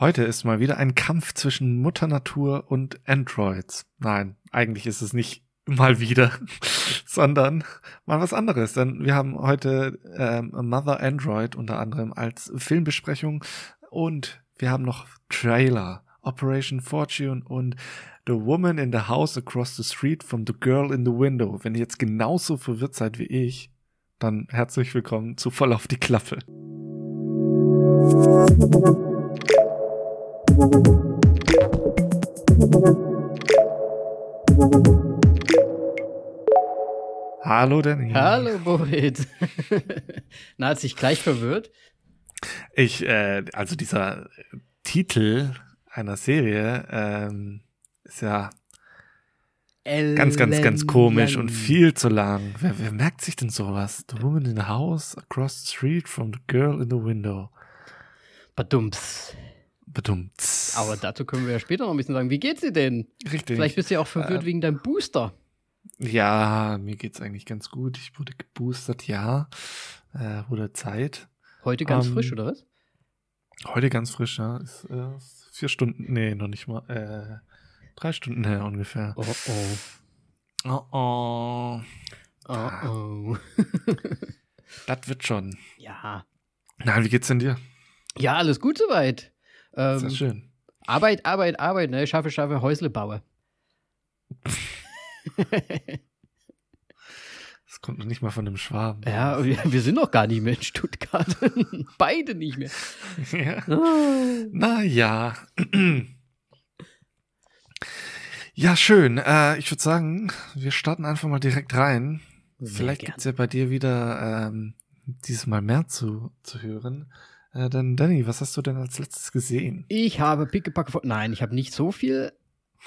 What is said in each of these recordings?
Heute ist mal wieder ein Kampf zwischen Mutter Natur und Androids. Nein, eigentlich ist es nicht mal wieder, sondern mal was anderes. Denn wir haben heute ähm, Mother Android unter anderem als Filmbesprechung und wir haben noch Trailer, Operation Fortune und The Woman in the House Across the Street from the Girl in the Window. Wenn ihr jetzt genauso verwirrt seid wie ich, dann herzlich willkommen zu Voll auf die Klappe. Hallo Danny. Hallo Borit. Na, hat sich gleich verwirrt. Ich, äh, also dieser Titel einer Serie ähm, ist ja Ellen ganz, ganz, ganz komisch und viel zu lang. Wer, wer merkt sich denn sowas? The woman in the house across the street from the girl in the window. Badumps. Aber dazu können wir ja später noch ein bisschen sagen. Wie geht's dir denn? Richtig. Vielleicht bist du ja auch verwirrt äh, wegen deinem Booster. Ja, mir geht's eigentlich ganz gut. Ich wurde geboostert, ja. Äh, wurde Zeit. Heute ganz ähm, frisch, oder was? Heute ganz frisch, ja. Ist, äh, vier Stunden, nee, noch nicht mal. Äh, drei Stunden her ungefähr. Oh oh. Oh oh. Oh oh. das wird schon. Ja. Nein, wie geht's denn dir? Ja, alles gut soweit. Ähm, Sehr schön. Arbeit, Arbeit, Arbeit, ne? Schaffe, schaffe, Häusle baue. Das kommt noch nicht mal von einem Schwaben. Ja, wir sind noch gar nicht mehr in Stuttgart. Beide nicht mehr. Ja. Oh. Naja. Ja, schön. Äh, ich würde sagen, wir starten einfach mal direkt rein. Sehr Vielleicht gibt es ja bei dir wieder ähm, dieses Mal mehr zu, zu hören. Äh, dann, Danny, was hast du denn als letztes gesehen? Ich habe Pickepacke von. Nein, ich habe nicht so viel.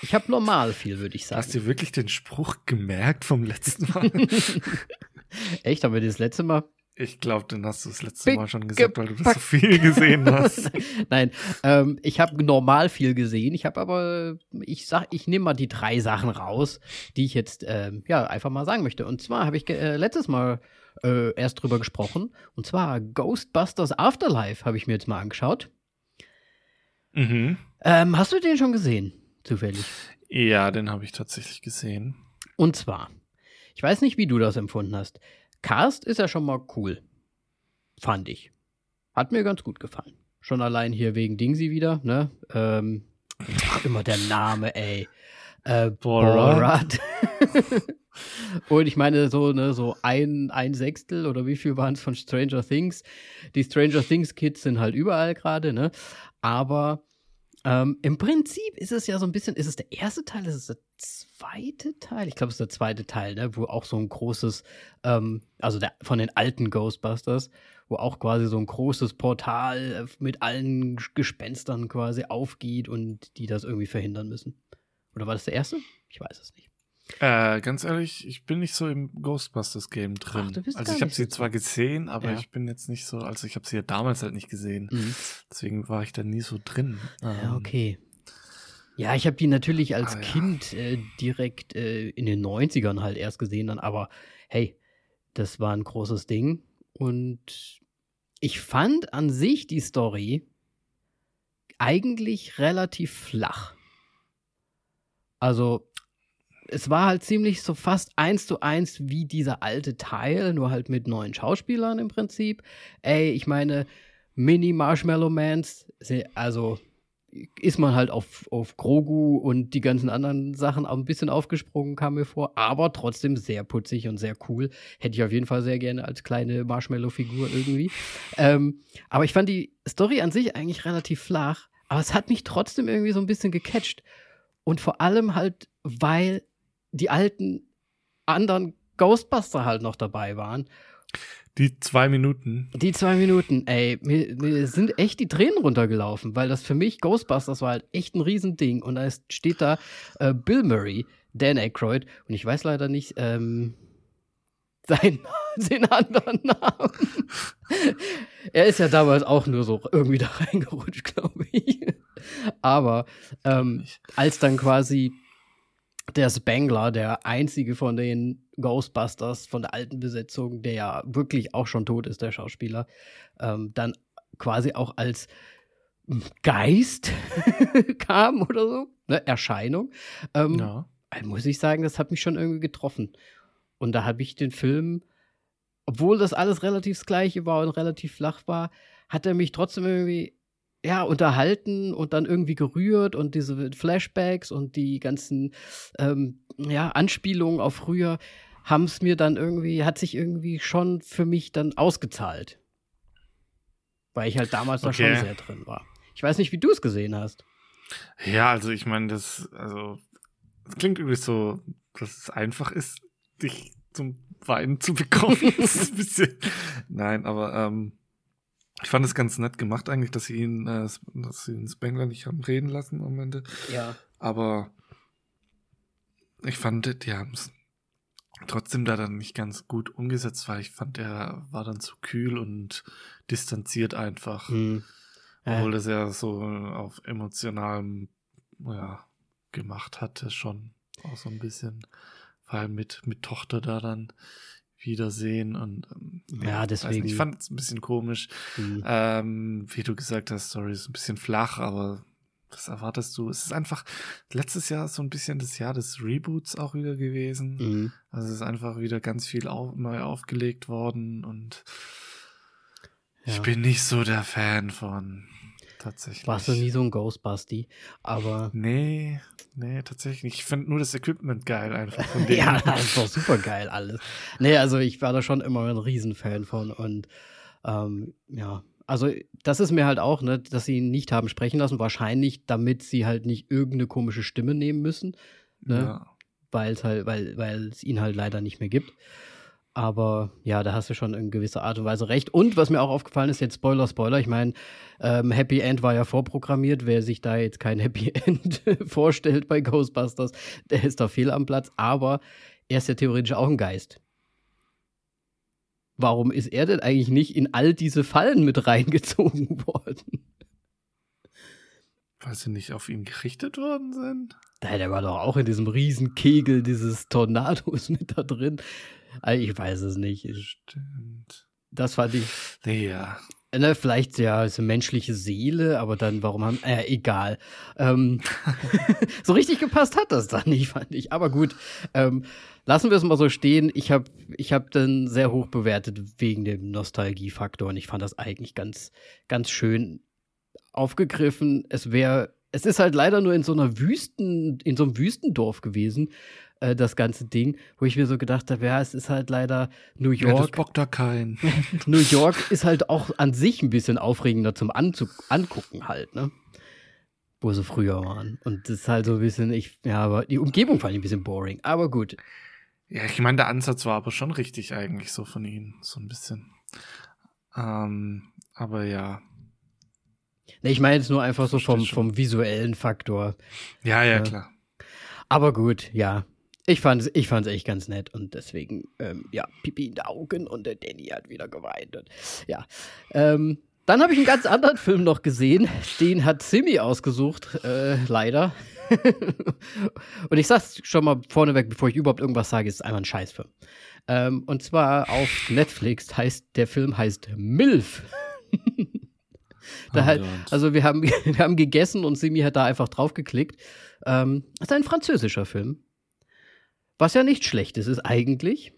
Ich habe normal viel, würde ich sagen. Hast du wirklich den Spruch gemerkt vom letzten Mal? Echt? Haben wir das letzte Mal? Ich glaube, den hast du das letzte Mal schon gesagt, weil du das so viel gesehen hast. Nein, ähm, ich habe normal viel gesehen. Ich habe aber, ich sag, ich nehme mal die drei Sachen raus, die ich jetzt ähm, ja einfach mal sagen möchte. Und zwar habe ich äh, letztes Mal äh, erst drüber gesprochen. Und zwar Ghostbusters Afterlife habe ich mir jetzt mal angeschaut. Mhm. Ähm, hast du den schon gesehen, zufällig? Ja, den habe ich tatsächlich gesehen. Und zwar, ich weiß nicht, wie du das empfunden hast. Cast ist ja schon mal cool. Fand ich. Hat mir ganz gut gefallen. Schon allein hier wegen Dingsy wieder, ne? Ähm, immer der Name, ey. Äh, Borat. Borat. Und ich meine, so, ne, so ein, ein Sechstel oder wie viel waren es von Stranger Things? Die Stranger Things Kids sind halt überall gerade, ne? Aber ähm, im Prinzip ist es ja so ein bisschen, ist es der erste Teil, ist es der zweite Teil? Ich glaube, es ist der zweite Teil, ne? Wo auch so ein großes, ähm, also der, von den alten Ghostbusters, wo auch quasi so ein großes Portal äh, mit allen Gespenstern quasi aufgeht und die das irgendwie verhindern müssen. Oder war das der erste? Ich weiß es nicht. Äh, ganz ehrlich, ich bin nicht so im Ghostbusters-Game drin. Ach, also ich habe sie zwar gesehen, aber ja. ich bin jetzt nicht so, also ich habe sie ja damals halt nicht gesehen. Mhm. Deswegen war ich da nie so drin. Ja, ähm, okay. Ja, ich habe die natürlich als ah, Kind ja. äh, direkt äh, in den 90ern halt erst gesehen, dann, aber hey, das war ein großes Ding. Und ich fand an sich die Story eigentlich relativ flach. Also, es war halt ziemlich so fast eins zu eins wie dieser alte Teil, nur halt mit neuen Schauspielern im Prinzip. Ey, ich meine, Mini Marshmallow Mans, also ist man halt auf, auf Grogu und die ganzen anderen Sachen auch ein bisschen aufgesprungen, kam mir vor, aber trotzdem sehr putzig und sehr cool. Hätte ich auf jeden Fall sehr gerne als kleine Marshmallow-Figur irgendwie. ähm, aber ich fand die Story an sich eigentlich relativ flach, aber es hat mich trotzdem irgendwie so ein bisschen gecatcht. Und vor allem halt, weil die alten anderen Ghostbuster halt noch dabei waren. Die zwei Minuten. Die zwei Minuten, ey, mir, mir, sind echt die Tränen runtergelaufen, weil das für mich Ghostbusters war halt echt ein Riesending. Und da steht da äh, Bill Murray, Dan Aykroyd, und ich weiß leider nicht ähm, seinen, den anderen Namen. er ist ja damals auch nur so irgendwie da reingerutscht, glaube ich. Aber ähm, als dann quasi der Spangler, der einzige von den Ghostbusters von der alten Besetzung, der ja wirklich auch schon tot ist, der Schauspieler, ähm, dann quasi auch als Geist kam oder so, ne, Erscheinung. Ähm, Ja. muss ich sagen, das hat mich schon irgendwie getroffen. Und da habe ich den Film, obwohl das alles relativ das Gleiche war und relativ flach war, hat er mich trotzdem irgendwie ja, unterhalten und dann irgendwie gerührt und diese Flashbacks und die ganzen ähm, ja, Anspielungen auf früher haben es mir dann irgendwie, hat sich irgendwie schon für mich dann ausgezahlt. Weil ich halt damals da schon Okay. sehr drin war. Ich weiß nicht, wie du es gesehen hast. Ja, also ich meine, das, also, das klingt irgendwie so, dass es einfach ist, dich zum Weinen zu bekommen. nein, aber ähm, ich fand es ganz nett gemacht eigentlich, dass sie ihn, äh, dass sie den Spengler nicht haben reden lassen am Ende. Ja. Aber ich fand, die haben es trotzdem da dann nicht ganz gut umgesetzt, weil ich fand, er war dann zu kühl und distanziert einfach. Hm. Obwohl das ja so auf emotionalem ja, gemacht hatte, schon auch so ein bisschen. Vor allem mit, mit Tochter da dann wiedersehen und ähm, Ja, deswegen- nicht, Ich fand es ein bisschen komisch. Hm. Ähm, wie du gesagt hast, Story ist ein bisschen flach, aber was erwartest du? Es ist einfach letztes Jahr so ein bisschen das Jahr des Reboots auch wieder gewesen. Hm. Also es ist einfach wieder ganz viel au neu aufgelegt worden und Ja. ich bin nicht so der Fan von tatsächlich. Warst du nie so ein Ghostbusty, aber Nee, nee, tatsächlich nicht. Ich finde nur das Equipment geil einfach von denen. ja, das ist doch super geil alles. Nee, also ich war da schon immer ein Riesenfan von und ähm, ja, also das ist mir halt auch, ne, dass sie ihn nicht haben sprechen lassen, wahrscheinlich damit sie halt nicht irgendeine komische Stimme nehmen müssen, ne? Ja. weil es halt, weil, weil es ihn halt leider nicht mehr gibt. Aber ja, da hast du schon in gewisser Art und Weise recht. Und was mir auch aufgefallen ist, jetzt Spoiler, Spoiler, ich meine, ähm, Happy End war ja vorprogrammiert. Wer sich da jetzt kein Happy End vorstellt bei Ghostbusters, der ist da fehl am Platz. Aber er ist ja theoretisch auch ein Geist. Warum ist er denn eigentlich nicht in all diese Fallen mit reingezogen worden? Weil sie nicht auf ihn gerichtet worden sind. Da, der war doch auch in diesem riesen Kegel dieses Tornados mit da drin. Also Ich weiß es nicht. Stimmt. Das fand ich. Ja. Ne, vielleicht ja, ist eine menschliche Seele, aber dann, warum haben. Äh, egal. Ähm, so richtig gepasst hat das dann nicht, fand ich. Aber gut. Ähm, lassen wir es mal so stehen. Ich habe ich hab den sehr hoch bewertet wegen dem Nostalgiefaktor und ich fand das eigentlich ganz, ganz schön aufgegriffen. Es wäre. Es ist halt leider nur in so einer Wüsten, in so einem Wüstendorf gewesen, äh, das ganze Ding, wo ich mir so gedacht habe, ja, es ist halt leider New Ja, das York. bockt da kein. New York ist halt auch an sich ein bisschen aufregender zum Anzu Angucken halt, ne? Wo sie früher waren. Und das ist halt so ein bisschen, ich, ja, aber die Umgebung fand ich ein bisschen boring. Aber gut. Ja, ich meine, der Ansatz war aber schon richtig eigentlich so von ihnen. So ein bisschen. Ähm, aber ja. Ne, ich meine jetzt nur einfach so vom, vom visuellen Faktor. Ja, Ja. klar. Aber gut, ja. Ich fand's, ich fand's echt ganz nett und deswegen, ähm, ja, Pipi in den Augen und der Danny hat wieder geweint. Und, ja. Ähm, dann habe ich einen ganz anderen Film noch gesehen. Den hat Simi ausgesucht, äh, leider. und ich sag's schon mal vorneweg, bevor ich überhaupt irgendwas sage, es ist einfach ein Scheißfilm. Ähm, und zwar auf Netflix heißt, der Film heißt MILF. Da Oh halt, also wir haben, wir haben gegessen und Simi hat da einfach draufgeklickt. Ähm, das ist ein französischer Film. Was ja nicht schlecht ist, ist eigentlich.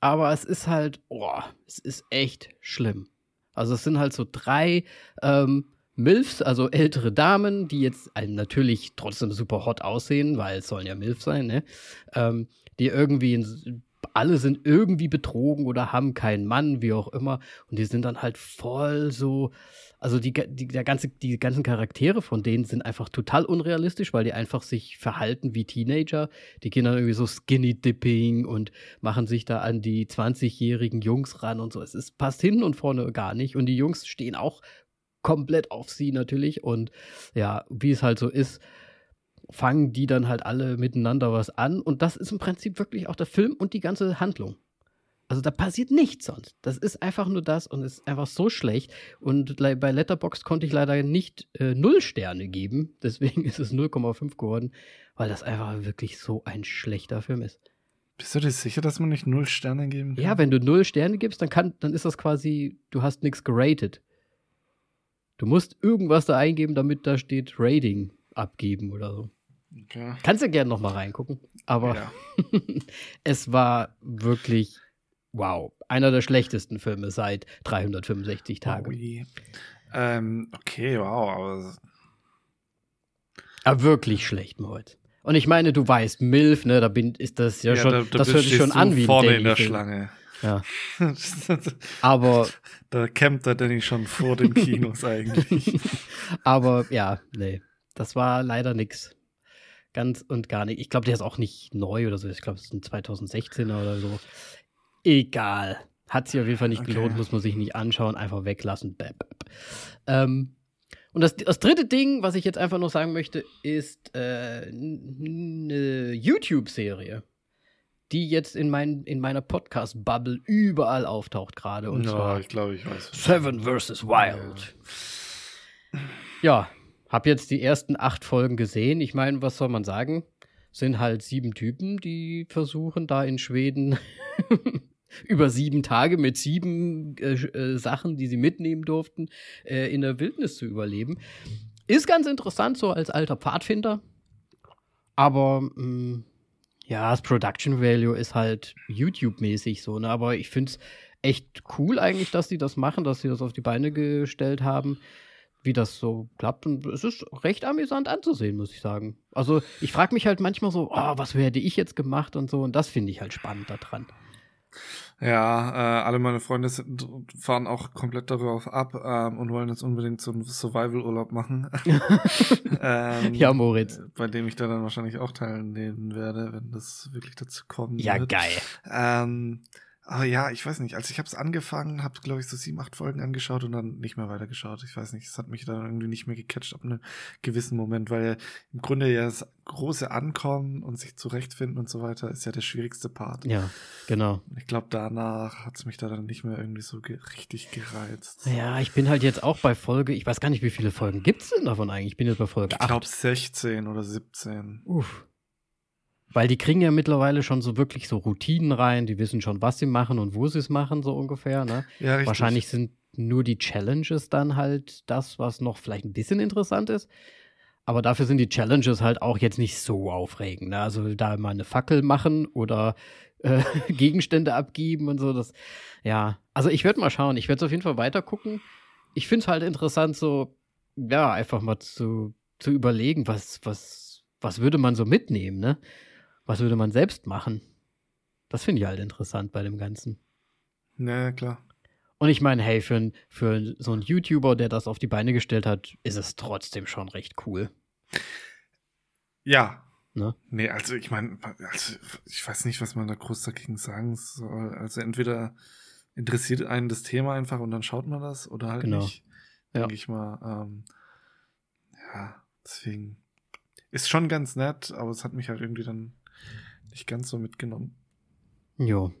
Aber es ist halt, oh, es ist echt schlimm. Also es sind halt so drei ähm, Milfs, also ältere Damen, die jetzt äh, natürlich trotzdem super hot aussehen, weil es sollen ja Milf sein, ne? Ähm, die irgendwie in, alle sind irgendwie betrogen oder haben keinen Mann, wie auch immer. Und die sind dann halt voll so, also die, die, der ganze, die ganzen Charaktere von denen sind einfach total unrealistisch, weil die einfach sich verhalten wie Teenager. Die gehen dann irgendwie so Skinny Dipping und machen sich da an die 20-jährigen Jungs ran und so. Es ist, passt hinten und vorne gar nicht. Und die Jungs stehen auch komplett auf sie natürlich. Und ja, wie es halt so ist, fangen die dann halt alle miteinander was an. Und das ist im Prinzip wirklich auch der Film und die ganze Handlung. Also da passiert nichts sonst. Das ist einfach nur das und es ist einfach so schlecht. Und bei Letterboxd konnte ich leider nicht äh, null Sterne geben. Deswegen ist es 0,5 geworden, weil das einfach wirklich so ein schlechter Film ist. Bist du dir sicher, dass man nicht null Sterne geben kann? Ja, wenn du null Sterne gibst, dann kann, dann ist das quasi, du hast nichts geratet. Du musst irgendwas da eingeben, damit da steht Rating abgeben oder so. Okay. Kannst du gerne noch mal reingucken. Aber Ja. es war wirklich, wow, einer der schlechtesten Filme seit 365 Tagen. Ui. Ähm, okay, wow, aber Aber wirklich schlecht, Moritz. Und ich meine, du weißt, Milf, ne, da bin, ist das ja, schon, da, da das hört sich schon an wie vorne in der. Schlange. Ja. Aber, da campt der Danny schon vor den Kinos eigentlich. aber ja, nee, das war leider nix. Ganz und gar nicht. Ich glaube, der ist auch nicht neu oder so. Ich glaube, es ist ein 2016er oder so. Egal. Hat sich auf jeden Fall nicht Okay. gelohnt, muss man sich nicht anschauen, einfach weglassen. Bäh, bäh. Ähm, und das, das dritte Ding, was ich jetzt einfach noch sagen möchte, ist äh, eine YouTube-Serie, die jetzt in, mein, in meiner Podcast-Bubble überall auftaucht gerade. Und Ja, zwar ich glaube, ich weiß. Seven vs. Wild. Ja, hab jetzt die ersten acht Folgen gesehen. Ich meine, was soll man sagen? Sind halt sieben Typen, die versuchen, da in Schweden über sieben Tage mit sieben äh, äh, Sachen, die sie mitnehmen durften, äh, in der Wildnis zu überleben. Ist ganz interessant, so als alter Pfadfinder. Aber mh, ja, das Production Value ist halt YouTube-mäßig so, ne? Aber ich finde es echt cool eigentlich, dass sie das machen, dass sie das auf die Beine gestellt haben, wie das so klappt. Und es ist recht amüsant anzusehen, muss ich sagen. Also ich frage mich halt manchmal so, oh, was hätte ich jetzt gemacht und so. Und das finde ich halt spannend daran. Ja, äh, alle meine Freunde sind, fahren auch komplett darauf ab ähm, und wollen jetzt unbedingt so einen Survival-Urlaub machen. ähm, Ja, Moritz. Bei dem ich da dann wahrscheinlich auch teilnehmen werde, wenn das wirklich dazu kommen Ja, wird. geil. Ähm, aber ja, ich weiß nicht. Also ich habe es angefangen, habe glaube ich so sieben, acht Folgen angeschaut und dann nicht mehr weitergeschaut. Ich weiß nicht, es hat mich dann irgendwie nicht mehr gecatcht ab einem gewissen Moment, weil im Grunde ja das große Ankommen und sich zurechtfinden und so weiter ist ja der schwierigste Part. Ja, genau. Ich glaube, danach hat es mich da dann nicht mehr irgendwie so ge richtig gereizt. Ja, ich bin halt jetzt auch bei Folge, ich weiß gar nicht, wie viele Folgen gibt es denn davon eigentlich? Ich bin jetzt bei Folge Ich 8. glaube 16 oder 17. Uff. Weil die kriegen ja mittlerweile schon so wirklich so Routinen rein, die wissen schon, was sie machen und wo sie es machen, so ungefähr, ne? Ja, richtig. Wahrscheinlich sind nur die Challenges dann halt das, was noch vielleicht ein bisschen interessant ist. Aber dafür sind die Challenges halt auch jetzt nicht so aufregend. Ne? Also da mal eine Fackel machen oder äh, Gegenstände abgeben und so. Das, ja, also ich werde mal schauen. Ich werde es auf jeden Fall weiter gucken. Ich finde es halt interessant, so, ja, einfach mal zu, zu überlegen, was, was, was würde man so mitnehmen, ne? Was würde man selbst machen? Das finde ich halt interessant bei dem Ganzen. Ja, klar. Und ich meine, hey, für, für so einen YouTuber, der das auf die Beine gestellt hat, ist es trotzdem schon recht cool. Ja. Ne? Nee, also ich meine, also ich weiß nicht, was man da groß dagegen sagen soll. Also entweder interessiert einen das Thema einfach und dann schaut man das oder halt Genau. nicht. Ja. Denke ich mal. Ähm, ja, deswegen ist schon ganz nett, aber es hat mich halt irgendwie dann nicht ganz so mitgenommen. Jo.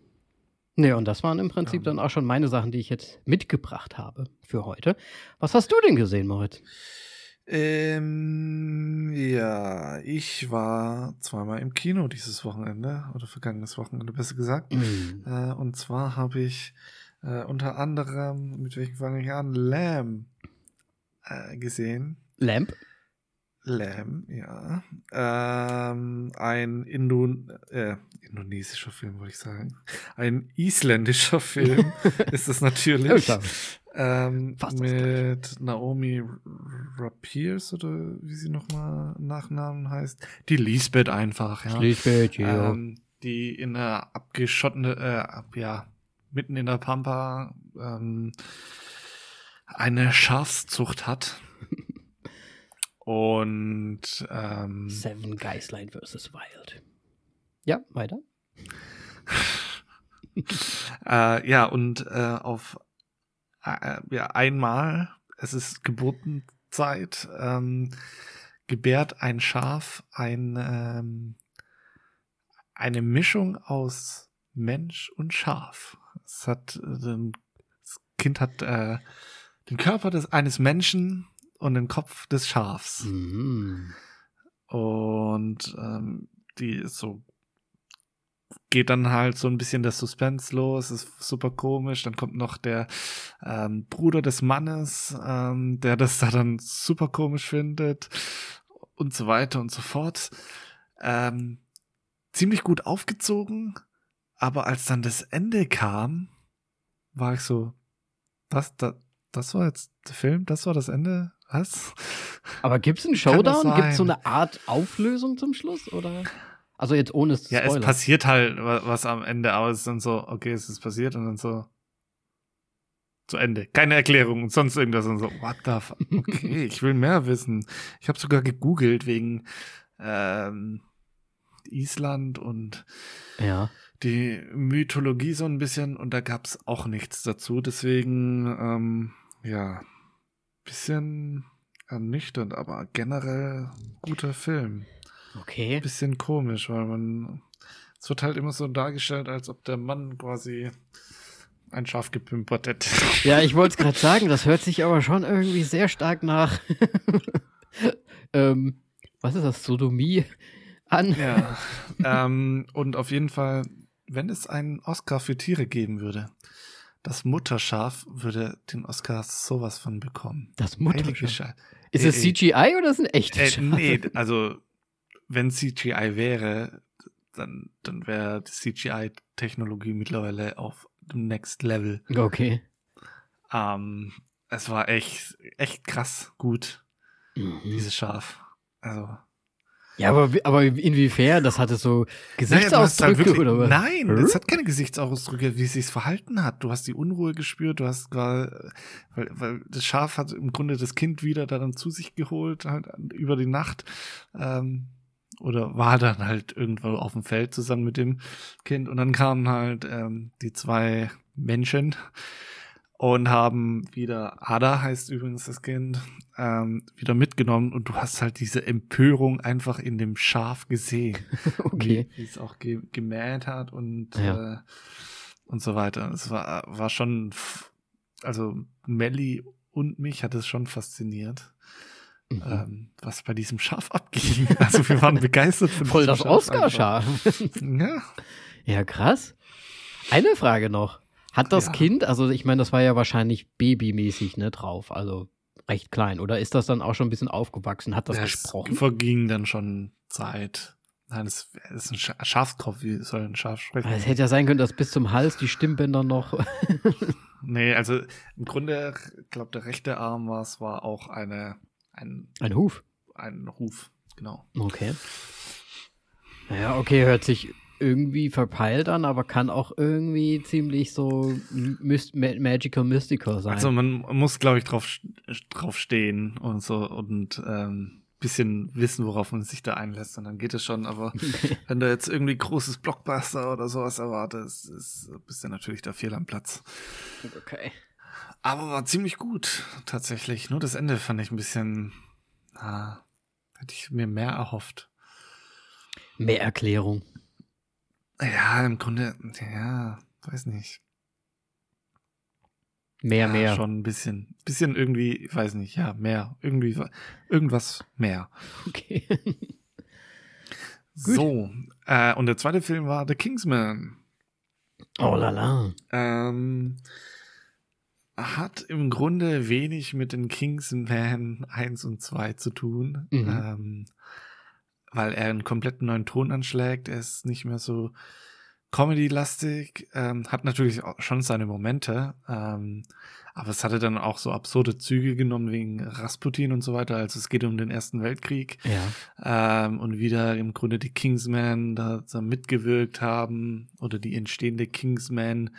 Nee, und das waren im Prinzip Ja. dann auch schon meine Sachen, die ich jetzt mitgebracht habe für heute. Was hast du denn gesehen, Moritz? Ähm, ja, ich war zweimal im Kino dieses Wochenende oder vergangenes Wochenende besser gesagt. Mm. Äh, und zwar habe ich äh, unter anderem, mit welchem fange ich an, Lamb äh, gesehen. Lamp? Lamb, ja. Ähm, ein Indo äh, indonesischer Film, wollte ich sagen. Ein isländischer Film ist es natürlich. Ähm, mit Naomi Rapiers oder wie sie nochmal Nachnamen heißt. Die Lisbeth einfach, ja. Lisbeth, ja. Ähm, die in einer abgeschottene, äh, ja, mitten in der Pampa ähm, eine Schafszucht hat. Und ähm, Seven Geislein vs. Wild. Ja, weiter. äh, ja, und äh, auf äh, ja, einmal, es ist Geburtenzeit, ähm, gebärt ein Schaf ein, ähm, eine Mischung aus Mensch und Schaf. Es hat, äh, das Kind hat äh, den Körper des, eines Menschen und den Kopf des Schafs. Mhm. Und ähm, die ist so geht dann halt so ein bisschen der Suspense los, ist super komisch. Dann kommt noch der ähm, Bruder des Mannes, ähm, der das da dann super komisch findet und so weiter und so fort. Ähm, ziemlich gut aufgezogen, aber als dann das Ende kam, war ich so, was, das, das war jetzt der Film, das war das Ende? Was? Aber gibt es einen Showdown? Gibt es so eine Art Auflösung zum Schluss? Oder? Also jetzt ohne es zu Ja, es passiert halt was am Ende, aber es ist dann so, okay, es ist passiert und dann so zu Ende. Keine Erklärung und sonst irgendwas und so, what the fuck? Okay, ich will mehr wissen. Ich habe sogar gegoogelt wegen ähm, Island und ja. die Mythologie so ein bisschen und da gab's auch nichts dazu. Deswegen, ähm, ja, bisschen ernüchternd, aber generell guter Film. Okay. Bisschen komisch, weil man. Es wird halt immer so dargestellt, als ob der Mann quasi ein Schaf gepimpert hätte. Ja, ich wollte es gerade sagen, das hört sich aber schon irgendwie sehr stark nach. ähm, was ist das? Sodomie an. Ja. ähm, und auf jeden Fall, wenn es einen Oscar für Tiere geben würde, das Mutterschaf würde den Oscar sowas von bekommen. Das Mutterschaf? Ist es äh, CGI oder ist es ein echtes äh, Nee, also wenn CGI wäre, dann, dann wäre die CGI-Technologie mittlerweile auf dem Next Level. Okay. Ähm, es war echt, echt krass gut, mhm. dieses Schaf. Also. Ja, aber, aber inwiefern? Das hatte so Gesichtsausdrücke naja, wirklich, oder was? Nein, hm? das hat keine Gesichtsausdrücke, wie es sich verhalten hat. Du hast die Unruhe gespürt, du hast gerade, weil, weil das Schaf hat im Grunde das Kind wieder dann zu sich geholt, halt über die Nacht. Ähm, oder war dann halt irgendwo auf dem Feld zusammen mit dem Kind und dann kamen halt ähm, die zwei Menschen und haben wieder, Ada heißt übrigens das Kind, ähm, wieder mitgenommen und du hast halt diese Empörung einfach in dem Schaf gesehen. okay. Wie es auch ge gemäht hat und, ja. äh, und so weiter. Es war, war schon, also Melly und mich hat es schon fasziniert. Mhm. Ähm, was bei diesem Schaf abging. Also wir waren begeistert von Voll das Oscar-Schaf. ja. Ja, krass. Eine Frage noch. Hat das ja. Kind, also ich meine, das war ja wahrscheinlich babymäßig ne, drauf, also recht klein. Oder ist das dann auch schon ein bisschen aufgewachsen? Hat das, das gesprochen? verging dann schon Zeit. Nein, es ist ein Schafskopf, wie soll ein Schaf sprechen? Es hätte ja sein können, dass bis zum Hals die Stimmbänder noch. nee, also im Grunde, ich glaube, der rechte Arm war es, war auch eine. Ein, ein Huf. Ein Huf, genau. Okay. Naja, okay, hört sich irgendwie verpeilt an, aber kann auch irgendwie ziemlich so myst magical mystical sein. Also man muss, glaube ich, drauf, drauf stehen und so und ähm, bisschen wissen, worauf man sich da einlässt und dann geht es schon. Aber wenn du jetzt irgendwie großes Blockbuster oder sowas erwartest, ist, bist du natürlich da fehl am Platz. Okay. Aber war ziemlich gut, tatsächlich. Nur das Ende fand ich ein bisschen, ah, hätte ich mir mehr erhofft. Mehr Erklärung. Ja, im Grunde, ja, weiß nicht. Mehr, ja, mehr. Schon ein bisschen. Bisschen irgendwie, weiß nicht, ja, mehr. Irgendwie, irgendwas mehr. Okay. so, äh, und der zweite Film war The Kingsman. Oh la la. Ähm, hat im Grunde wenig mit den Kingsman 1 und 2 zu tun. Mhm. Ähm, weil er einen komplett neuen Ton anschlägt. Er ist nicht mehr so Comedy-lastig, ähm, hat natürlich auch schon seine Momente, ähm, aber es hatte dann auch so absurde Züge genommen wegen Rasputin und so weiter. Also es geht um den Ersten Weltkrieg ja. ähm, und wieder im Grunde die Kingsmen da, da mitgewirkt haben oder die entstehende Kingsman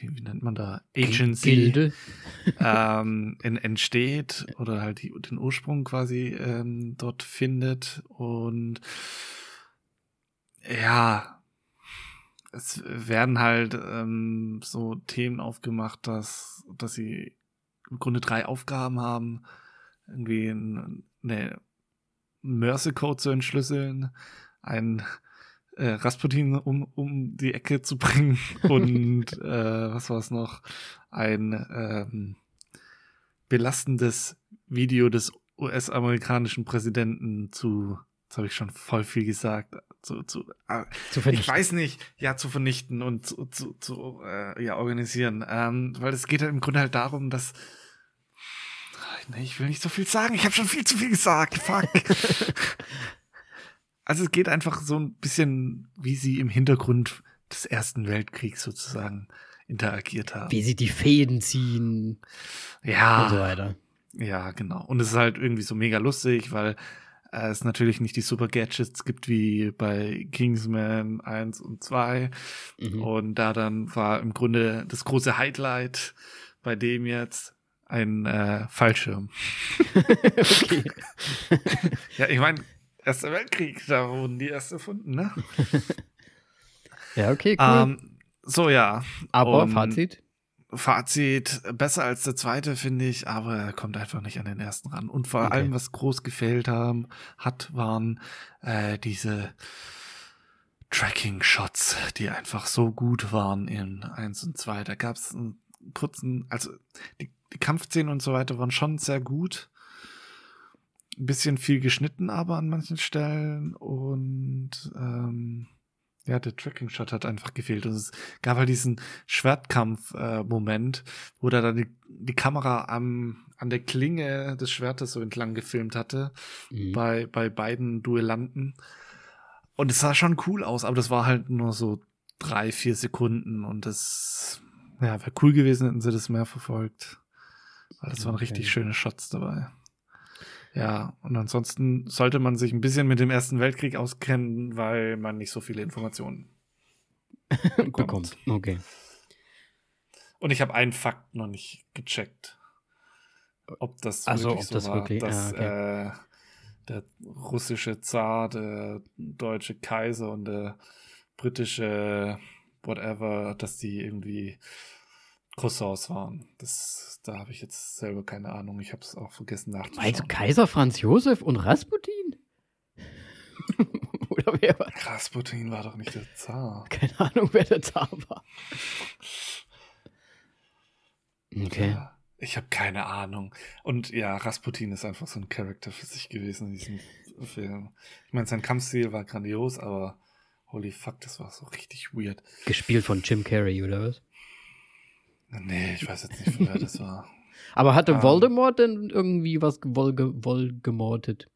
wie, nennt man da, Agency ähm, in, entsteht oder halt die, den Ursprung quasi ähm, dort findet. Und ja, es werden halt ähm, so Themen aufgemacht, dass, dass sie im Grunde drei Aufgaben haben. Irgendwie eine Mercy Code zu entschlüsseln, ein äh, Rasputin um, um die Ecke zu bringen und äh, was war es noch? Ein ähm, belastendes Video des US-amerikanischen Präsidenten zu Jetzt habe ich schon voll viel gesagt. Zu, zu, äh, Zu ich vernichten. weiß nicht, ja, zu vernichten und zu, zu, zu äh, ja, organisieren. Ähm, weil es geht halt im Grunde halt darum, dass. Ach, Nee, ich will nicht so viel sagen. Ich habe schon viel zu viel gesagt. Fuck. also es geht einfach so ein bisschen, wie sie im Hintergrund des Ersten Weltkriegs sozusagen interagiert haben. Wie sie die Fäden ziehen ja. und so weiter. Ja, genau. Und es ist halt irgendwie so mega lustig, weil äh, es natürlich nicht die super Gadgets gibt wie bei Kingsman 1 und 2. Mhm. Und da dann war im Grunde das große Highlight bei dem jetzt ein äh, Fallschirm. okay. Ja, ich meine, Erster Weltkrieg, da wurden die erst erfunden, ne? Ja, okay, cool. Ähm, so, ja. Aber und- Fazit? Fazit, besser als der zweite, finde ich, aber er kommt einfach nicht an den ersten ran. Und vor Okay. allem, was groß gefehlt haben, hat, waren äh, diese Tracking-Shots, die einfach so gut waren in 1 und 2. Da gab es einen kurzen, also die, die Kampfszenen und so weiter waren schon sehr gut. Ein bisschen viel geschnitten aber an manchen Stellen und ähm, ja, der Tracking-Shot hat einfach gefehlt. Und es gab halt diesen Schwertkampf-Moment, wo da dann die, die Kamera am, an der Klinge des Schwertes so entlang gefilmt hatte, Mhm. bei, bei beiden Duellanten. Und es sah schon cool aus, aber das war halt nur so drei, vier Sekunden und das, ja, wäre cool gewesen, hätten sie das mehr verfolgt. Weil das waren Okay. richtig schöne Shots dabei. Ja, und ansonsten sollte man sich ein bisschen mit dem Ersten Weltkrieg auskennen, weil man nicht so viele Informationen Bekommt. Okay. Und ich habe einen Fakt noch nicht gecheckt. Ob das Ach so, wirklich ob so das war, wirklich- dass ah, äh, der russische Zar, der deutsche Kaiser und der britische whatever, dass die irgendwie Cousins waren. Das, da habe ich jetzt selber keine Ahnung. Ich habe es auch vergessen Meinst du nachzuschauen. Kaiser Franz Josef und Rasputin? Oder wer war? Rasputin war doch nicht der Zar. Keine Ahnung, wer der Zar war. Okay. Ja, ich habe keine Ahnung. Und ja, Rasputin ist einfach so ein Charakter für sich gewesen in diesem Film. Ich meine, sein Kampfstil war grandios, aber holy fuck, das war so richtig weird. Gespielt von Jim Carrey, oder was? Nee, ich weiß jetzt nicht, wer das war. Aber hatte Ähm. Voldemort denn irgendwie was wohlgemordet?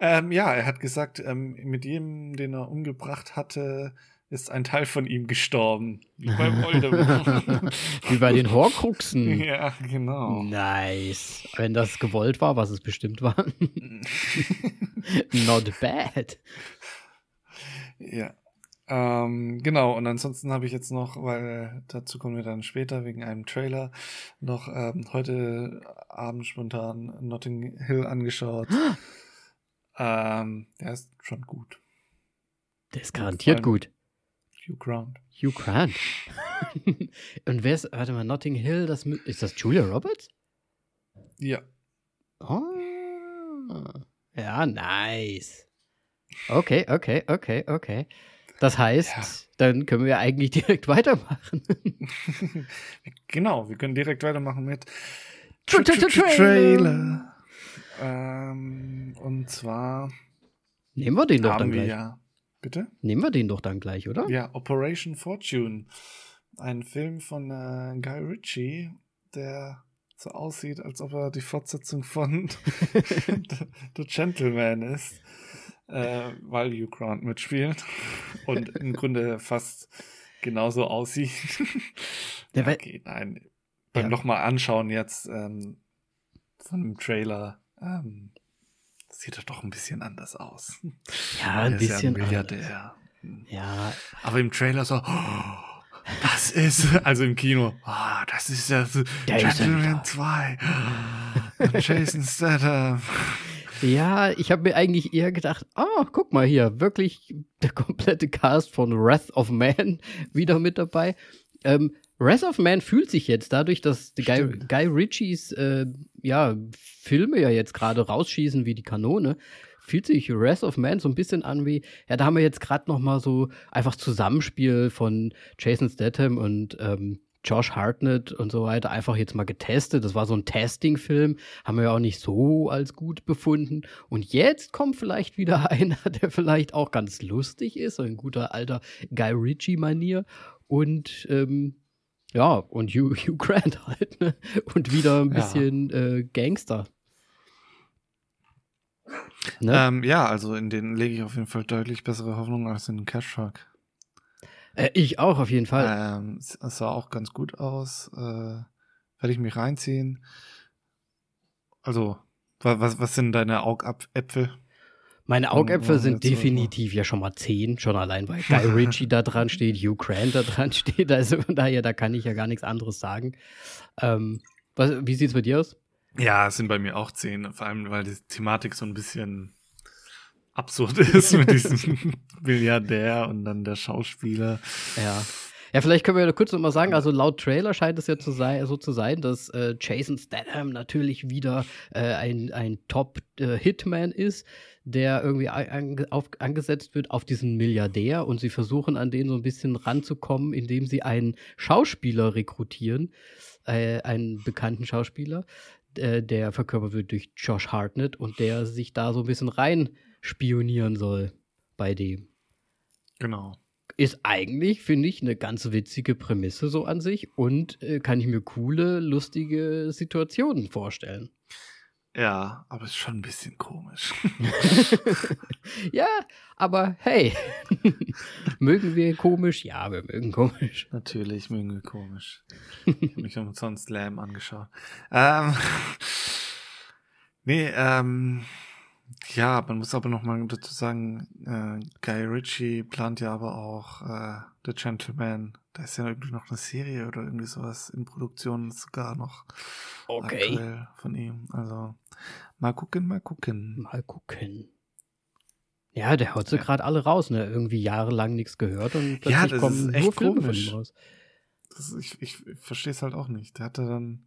Ähm, ja, er hat gesagt, ähm, mit jedem, den er umgebracht hatte, ist ein Teil von ihm gestorben. Wie bei Voldemort. Wie bei den Horcruxen. ja, genau. Nice. Wenn das gewollt war, was es bestimmt war. Not bad. Ja. Ähm, genau, und ansonsten habe ich jetzt noch, weil dazu kommen wir dann später wegen einem Trailer, noch ähm, heute Abend spontan Notting Hill angeschaut. ähm, der ist schon gut. Der ist garantiert gut. Hugh Grant. Hugh Grant. Und wer ist, warte mal, Notting Hill, das, ist das Julia Roberts? Ja. Oh. Ja, nice. Okay, okay, okay, okay. Das heißt, Ja. dann können wir eigentlich direkt weitermachen. genau, wir können direkt weitermachen mit Tra- tra- tra- Trailer. Ähm, und zwar Nehmen wir den doch dann gleich. ja. Bitte? Nehmen wir den doch dann gleich, oder? Ja, Operation Fortune. Ein Film von äh, Guy Ritchie, der so aussieht, als ob er die Fortsetzung von The Gentleman ist, äh, weil Hugh Grant mitspielt und im Grunde fast genauso aussieht. Der okay, nein. Beim Ja. nochmal anschauen jetzt ähm, von dem Trailer ähm, sieht er doch ein bisschen anders aus. Ja, ein ist ja bisschen. Milliardär. ja, Aber im Trailer so, oh, das ist, also im Kino, ah, das ist ja Gentleman wieder. 2. Und Jason Statham. Ja, ich habe mir eigentlich eher gedacht, ah, guck mal hier, wirklich der komplette Cast von Wrath of Man wieder mit dabei. Ähm, Wrath of Man fühlt sich jetzt dadurch, dass Guy. Guy Ritchies äh, ja, Filme ja jetzt gerade rausschießen wie die Kanone, fühlt sich Wrath of Man so ein bisschen an wie, ja, da haben wir jetzt gerade noch mal so einfach Zusammenspiel von Jason Statham und ähm, Josh Hartnett und so weiter einfach jetzt mal getestet. Das war so ein Testing-Film, haben wir ja auch nicht so als gut befunden. Und jetzt kommt vielleicht wieder einer, der vielleicht auch ganz lustig ist, so ein guter alter Guy Ritchie-Manier. Und ähm, ja, und Hugh, Hugh Grant halt, ne? Und wieder ein bisschen ja. äh, Gangster. Ne? Ähm, ja, also in den lege ich auf jeden Fall deutlich bessere Hoffnung als in Cash Shark. Äh, ich auch, auf jeden Fall. Ähm, es sah auch ganz gut aus. Äh, werde ich mich reinziehen. Also, was, was sind deine Augäpfel? Meine Augäpfel sind definitiv ja schon mal zehn, schon allein, weil Guy Ritchie da dran steht, Hugh Grant da dran steht. Also von daher, da kann ich ja gar nichts anderes sagen. Ähm, was, wie sieht's bei dir aus? Ja, es sind bei mir auch zehn, vor allem, weil die Thematik so ein bisschen absurd ist mit diesem Milliardär und dann der Schauspieler. Ja. Ja, vielleicht können wir ja kurz noch mal sagen, also laut Trailer scheint es ja zu sein, so zu sein, dass äh, Jason Statham natürlich wieder äh, ein, ein Top-Hitman äh, ist, der irgendwie an, auf, angesetzt wird auf diesen Milliardär und sie versuchen an den so ein bisschen ranzukommen, indem sie einen Schauspieler rekrutieren, äh, einen bekannten Schauspieler, äh, der verkörpert wird durch Josh Hartnett und der sich da so ein bisschen rein spionieren soll bei dem. Genau. Ist eigentlich, finde ich, eine ganz witzige Prämisse so an sich und äh, kann ich mir coole, lustige Situationen vorstellen. Ja, aber ist schon ein bisschen komisch. ja, aber hey, mögen wir komisch? Ja, wir mögen komisch. Natürlich mögen wir komisch. Ich habe mich umsonst Lamb angeschaut. Ähm, nee, ähm, ja, man muss aber noch mal dazu sagen, äh, Guy Ritchie plant ja aber auch äh, The Gentleman. Da ist ja irgendwie noch eine Serie oder irgendwie sowas in Produktion sogar noch okay. aktuell von ihm. Also mal gucken, mal gucken. Mal gucken. Ja, der haut sie ja. gerade alle raus, ne? Irgendwie jahrelang nichts gehört und plötzlich ja, das kommen ist echt nur Filme komisch. von ihm raus. Das, ich ich verstehe es halt auch nicht. Der hatte dann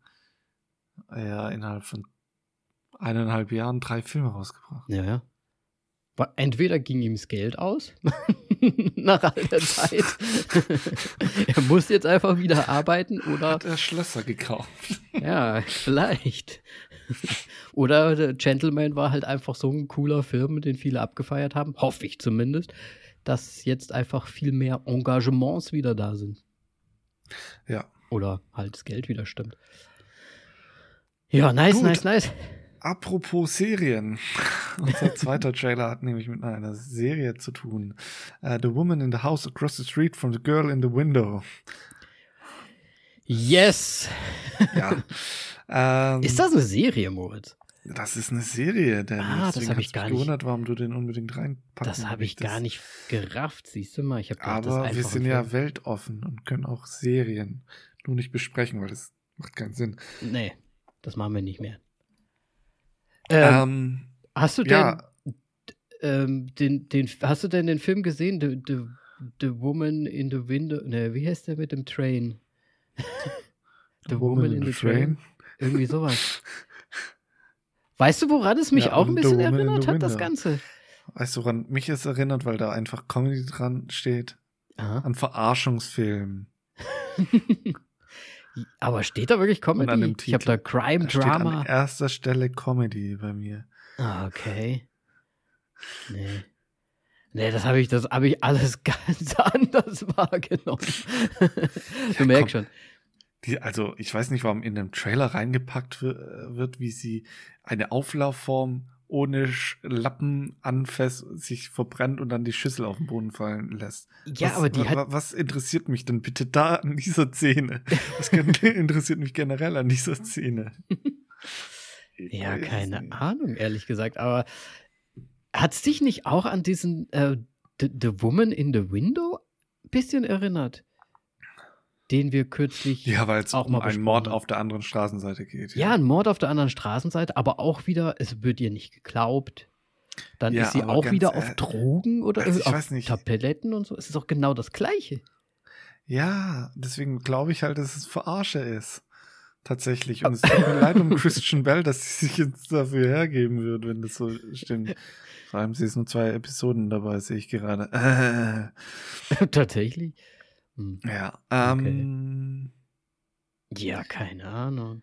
ja innerhalb von eineinhalb Jahren drei Filme rausgebracht. Ja, ja. Entweder ging ihm das Geld aus, nach all der Zeit. er muss jetzt einfach wieder arbeiten oder. Hat er Schlösser gekauft. ja, vielleicht. oder der Gentleman war halt einfach so ein cooler Film, den viele abgefeiert haben, hoffe ich zumindest, dass jetzt einfach viel mehr Engagements wieder da sind. Ja. Oder halt das Geld wieder stimmt. Ja, nice, Gut. nice, nice. Apropos Serien. Unser zweiter Trailer hat nämlich mit einer Serie zu tun. Uh, the Woman in the House Across the Street from the Girl in the Window. Yes! Ja. Ähm, ist das eine Serie, Moritz? Das ist eine Serie, denn ah, das habe ich gar nicht gewundert, warum du den unbedingt reinpacken Das habe ich gar nicht gerafft, siehst du mal. Ich gedacht, Aber wir sind ja weltoffen und können auch Serien nur nicht besprechen, weil das macht keinen Sinn. Nee, das machen wir nicht mehr. Ähm, ähm, hast du denn ja. ähm, den, den, hast du denn den Film gesehen, The, the, the Woman in the Window? Ne, wie heißt der mit dem Train? the Woman, Woman in, in, the, the train? train? Irgendwie sowas. Weißt du, woran es mich ja, auch ein bisschen erinnert hat, das Ganze? Weißt du, woran mich es erinnert, weil da einfach Comedy dran steht? Aha. An Verarschungsfilmen. Aber steht da wirklich Comedy? Ich habe da Crime, da Drama. Steht an erster Stelle Comedy bei mir. Ah, okay. Nee. Nee, das habe ich, das habe ich alles ganz anders wahrgenommen. du ja, merkst schon. Die, also, ich weiß nicht, warum in dem Trailer reingepackt wird, wie sie eine Auflaufform ohne Lappen anfasst, sich verbrennt und dann die Schüssel auf den Boden fallen lässt. Ja, was, aber die hat. Was interessiert mich denn bitte da an dieser Szene? Was interessiert mich generell an dieser Szene? ja, keine. Ahnung, ehrlich gesagt. Aber hat es dich nicht auch an diesen äh, the, the Woman in the Window bisschen erinnert? Den wir kürzlich ja, weil es auch um mal einen Mord auf der anderen Straßenseite geht. Ja. ja, ein Mord auf der anderen Straßenseite, aber auch wieder, es wird ihr nicht geglaubt. Dann ja, ist sie auch wieder auf Drogen oder also auf Tabletten und so. Es ist auch genau das Gleiche. Ja, deswegen glaube ich halt, dass es Verarsche ist. Tatsächlich. Und es tut mir leid um Christian Bell, dass sie sich jetzt dafür hergeben wird, wenn das so stimmt. Vor allem, sie ist nur zwei Episoden dabei, sehe ich gerade. Tatsächlich? Hm. Ja. Ähm, Ja, keine Ahnung.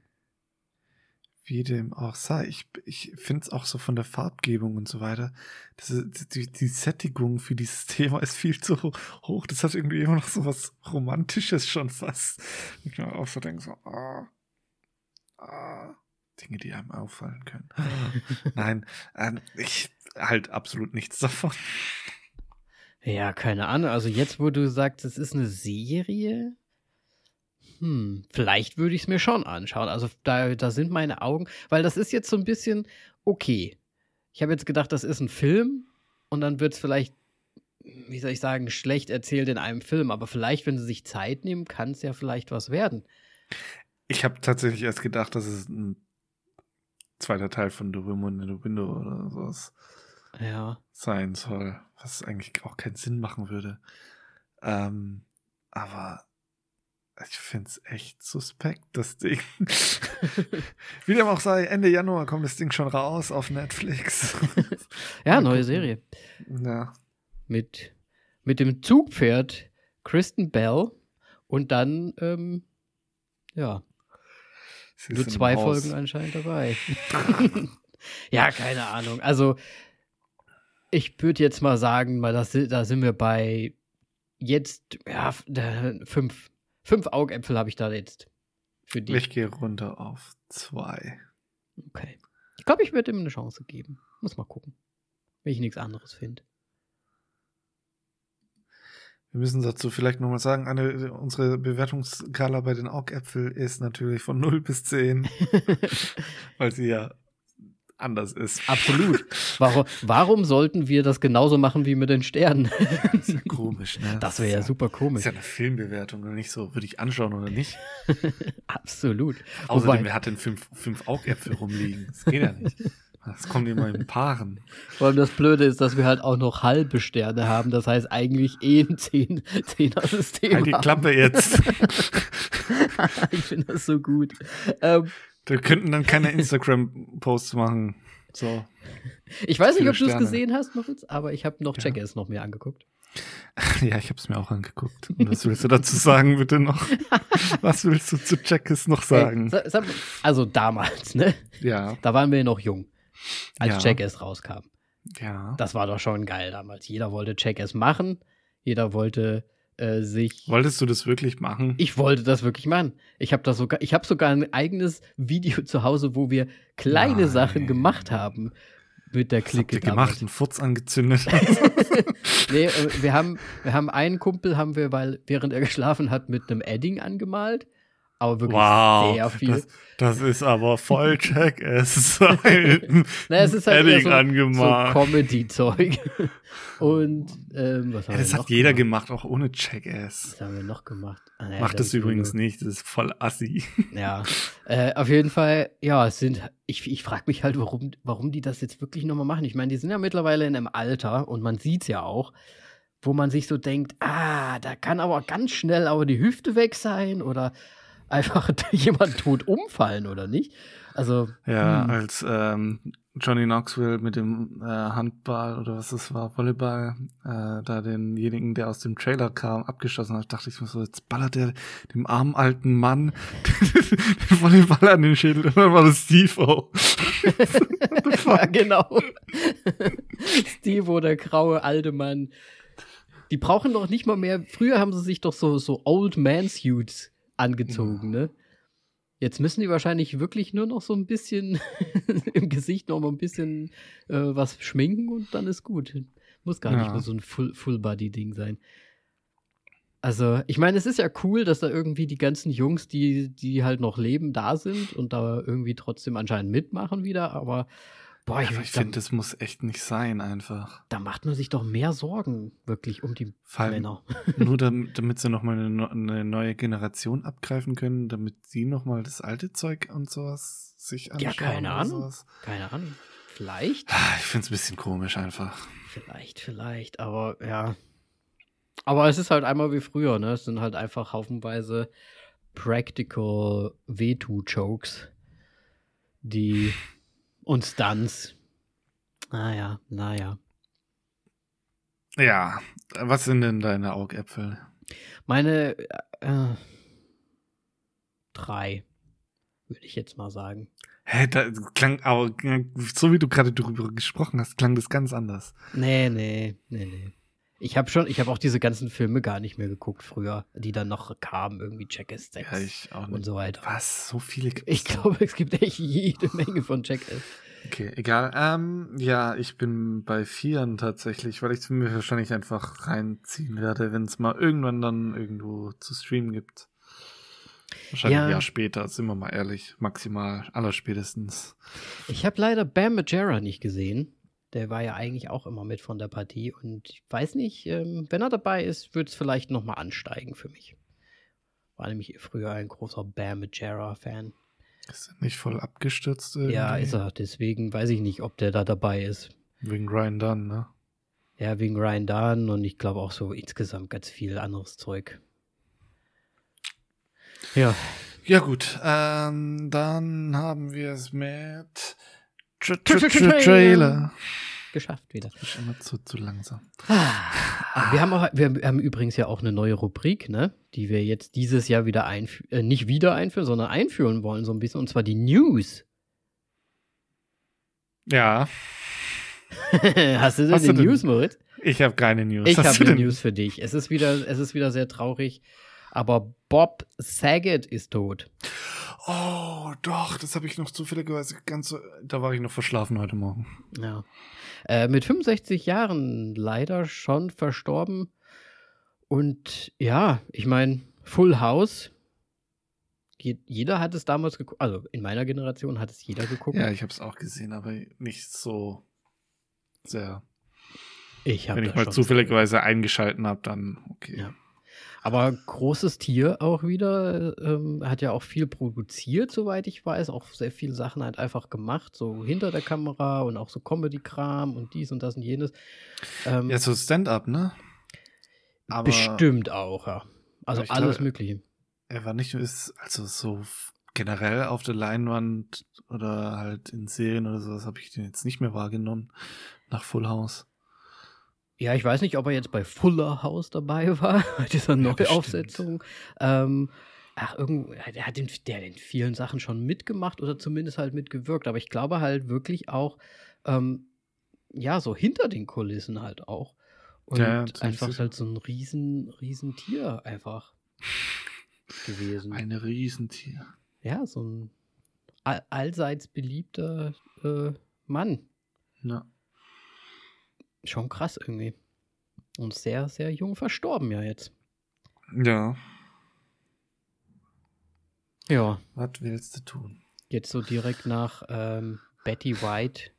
Wie dem auch sei. Ich, ich finde es auch so von der Farbgebung und so weiter. Das ist, die, die Sättigung für dieses Thema ist viel zu hoch. Das hat irgendwie immer noch so was Romantisches schon fast. Ich mir auch so denke, so, ah, ah, Dinge, die einem auffallen können. Nein, ähm, ich halt absolut nichts davon. Ja, keine Ahnung. Also jetzt, wo du sagst, es ist eine Serie, hm, vielleicht würde ich es mir schon anschauen. Also da, da sind meine Augen, weil das ist jetzt so ein bisschen okay. Ich habe jetzt gedacht, das ist ein Film und dann wird es vielleicht, wie soll ich sagen, schlecht erzählt in einem Film. Aber vielleicht, wenn sie sich Zeit nehmen, kann es ja vielleicht was werden. Ich habe tatsächlich erst gedacht, dass es ein zweiter Teil von The Woman in the Window oder sowas ja. sein soll. Was eigentlich auch keinen Sinn machen würde. Ähm, aber ich finde es echt suspekt, das Ding. Wie dem auch sei, Ende Januar kommt das Ding schon raus auf Netflix. ja, neue Serie. Ja. Mit, mit dem Zugpferd Kristen Bell und dann, ähm, ja, nur zwei Folgen anscheinend dabei. ja, keine Ahnung. Also, ich würde jetzt mal sagen, mal das, da sind wir bei jetzt ja, fünf, Fünf Augäpfel habe ich da jetzt für dich. Ich gehe runter auf zwei. Okay. Ich glaube, ich würde ihm eine Chance geben. Muss mal gucken. Wenn ich nichts anderes finde. Wir müssen dazu vielleicht nochmal sagen, eine, unsere Bewertungsskala bei den Augäpfel ist natürlich von 0 bis 10, weil sie ja anders ist. Absolut. Warum, warum sollten wir das genauso machen wie mit den Sternen? Das ist ja komisch, ne? Das wäre ja, ja, super komisch. Das ist ja eine Filmbewertung und nicht so, würde ich anschauen oder nicht. Absolut. Außerdem, Wobei, wer hat denn fünf, fünf Augäpfel rumliegen? Das geht ja nicht. Das kommt immer in Paaren. Vor allem das Blöde ist, dass wir halt auch noch halbe Sterne haben. Das heißt eigentlich eh ein Zehn, Zehner-System. Halt die Klappe jetzt. ich finde das so gut. Ähm, wir könnten dann keine Instagram-Posts machen. So. Ich weiß nicht, ob du es gesehen hast, Moritz, aber ich habe noch ja. Jackass noch mir angeguckt. Ja, ich habe es mir auch angeguckt. Und was willst du dazu sagen, bitte noch? Was willst du zu Jackass noch sagen? Hey, also damals, ne? Ja. Da waren wir noch jung, als ja. Jackass rauskam. Ja. Das war doch schon geil damals. Jeder wollte Jackass machen. Jeder wollte äh, sich. Wolltest du das wirklich machen? Ich wollte das wirklich machen. Ich habe sogar, ich habe sogar ein eigenes Video zu Hause, wo wir kleine Nein. Sachen gemacht haben mit der Clique. Was habt ihr gemacht, einen Furz angezündet. nee, äh, wir haben, wir haben einen Kumpel, haben wir, weil während er geschlafen hat, mit einem Edding angemalt aber wirklich wow, sehr viel. Das, das ist aber voll check es es ist halt eher so, so Comedy-Zeug. Und ähm, was haben ja, Das wir hat jeder gemacht? gemacht, auch ohne Check-Ass. Was haben wir noch gemacht? Ah, naja, Macht das übrigens nur... nicht, das ist voll assi. Ja, äh, auf jeden Fall, ja, es sind, ich, ich frage mich halt, warum, warum die das jetzt wirklich nochmal machen. Ich meine, die sind ja mittlerweile in einem Alter und man sieht es ja auch, wo man sich so denkt, ah, da kann aber ganz schnell aber die Hüfte weg sein oder einfach jemand tot umfallen, oder nicht? Also. Ja, hm. als ähm, Johnny Knoxville mit dem äh, Handball oder was das war, Volleyball, äh, da denjenigen, der aus dem Trailer kam, abgeschossen hat, dachte ich mir so, jetzt ballert er dem armen alten Mann den Volleyball an den Schädel und dann war das Steve-O. ja, genau. Steve-O, der graue alte Mann. Die brauchen doch nicht mal mehr, früher haben sie sich doch so, so Old Man Suits angezogen, ne? Jetzt müssen die wahrscheinlich wirklich nur noch so ein bisschen im Gesicht noch mal ein bisschen äh, was schminken und dann ist gut. Muss gar ja. nicht mehr so ein Full-Body-Ding sein. Also, ich meine, es ist ja cool, dass da irgendwie die ganzen Jungs, die, die halt noch leben, da sind und da irgendwie trotzdem anscheinend mitmachen wieder, aber Boah, ich, ich finde, das muss echt nicht sein, einfach. Da macht man sich doch mehr Sorgen, wirklich, um die Fall, Männer. nur damit, damit sie nochmal eine, eine neue Generation abgreifen können, damit sie nochmal das alte Zeug und sowas sich anschauen. Ja, keine Ahnung. Keine Ahnung. Vielleicht. Ah, ich finde es ein bisschen komisch einfach. Vielleicht, vielleicht, aber ja. Aber es ist halt einmal wie früher, ne? Es sind halt einfach haufenweise Practical Veto-Jokes, die und Stunts. Naja, naja. Ja, was sind denn deine Augäpfel? Meine, äh, drei, würde ich jetzt mal sagen. Hä, da klang, aber so wie du gerade darüber gesprochen hast, klang das ganz anders. Nee, nee, nee, nee. Ich habe schon, ich habe auch diese ganzen Filme gar nicht mehr geguckt früher, die dann noch kamen, irgendwie Jackass 6 Ja, ich auch nicht. und so weiter. Was? So viele gibt's Ich glaube, es gibt echt jede Menge von Jackass. Okay, egal. Ähm, ja, ich bin bei Vieren tatsächlich, weil ich es mir wahrscheinlich einfach reinziehen werde, wenn es mal irgendwann dann irgendwo zu streamen gibt. Wahrscheinlich Ja. ein Jahr später, sind wir mal ehrlich. Maximal, allerspätestens. Ich habe leider Bam Majera nicht gesehen. Der war ja eigentlich auch immer mit von der Partie und ich weiß nicht, ähm, wenn er dabei ist, wird es vielleicht noch mal ansteigen für mich. War nämlich früher ein großer Bam Majera-Fan. Ist er nicht voll abgestürzt irgendwie? Ja, ist er. Deswegen weiß ich nicht, ob der da dabei ist. Wegen Ryan Dunn, ne? Ja, wegen Ryan Dunn und ich glaube auch so insgesamt ganz viel anderes Zeug. Ja, Ja gut, ähm, dann haben wir es mit Tra Tra- Tra Tra- Tra Trailer. geschafft wieder. Ist immer zu, zu langsam. Ah, wir, haben auch, wir haben übrigens ja auch eine neue Rubrik, ne? Die wir jetzt dieses Jahr wieder einführen, äh, nicht wieder einführen, sondern einführen wollen, so ein bisschen, und zwar die News. Ja, Hast du denn Hast die du denn- News, Moritz? ich habe keine News. Ich habe eine denn- News für dich. Es ist wieder, es ist wieder sehr traurig, aber Bob Saget ist tot. Oh, doch, das habe ich noch zufälligerweise ganz so, da war ich noch verschlafen heute Morgen. Ja. Äh, mit 65 Jahren leider schon verstorben. Und ja, ich meine, Full House. Je- Jeder hat es damals geguckt. Also in meiner Generation hat es jeder geguckt. Ja, ich habe es auch gesehen, aber nicht so sehr. ich habe Wenn ich mal zufälligerweise eingeschalten habe, dann okay. Ja. Aber großes Tier auch wieder. Ähm, hat ja auch viel produziert, soweit ich weiß. Auch sehr viele Sachen halt einfach gemacht, so hinter der Kamera und auch so Comedy-Kram und dies und das und jenes. Ähm, Ja, so Stand-up, ne? Aber bestimmt auch, ja. Also alles Mögliche. er war nicht nur, ist, also so generell auf der Leinwand oder halt in Serien oder sowas habe ich den jetzt nicht mehr wahrgenommen nach Full House. Ja, ich weiß nicht, ob er jetzt bei Fuller House dabei war, bei dieser Ja, Neuaufsetzung. Ähm, ach, irgendwo, der hat in, der hat in vielen Sachen schon mitgemacht oder zumindest halt mitgewirkt. Aber ich glaube halt wirklich auch, ähm, ja, so hinter den Kulissen halt auch. Und Ja, ja, einfach halt so ein riesen, riesen Tier einfach gewesen. Ein Riesentier. ja, so ein all, allseits beliebter äh, Mann. Ja. Schon krass irgendwie. Und sehr, sehr jung verstorben ja jetzt. Ja. Ja, Was willst du tun? jetzt so direkt nach ähm, Betty White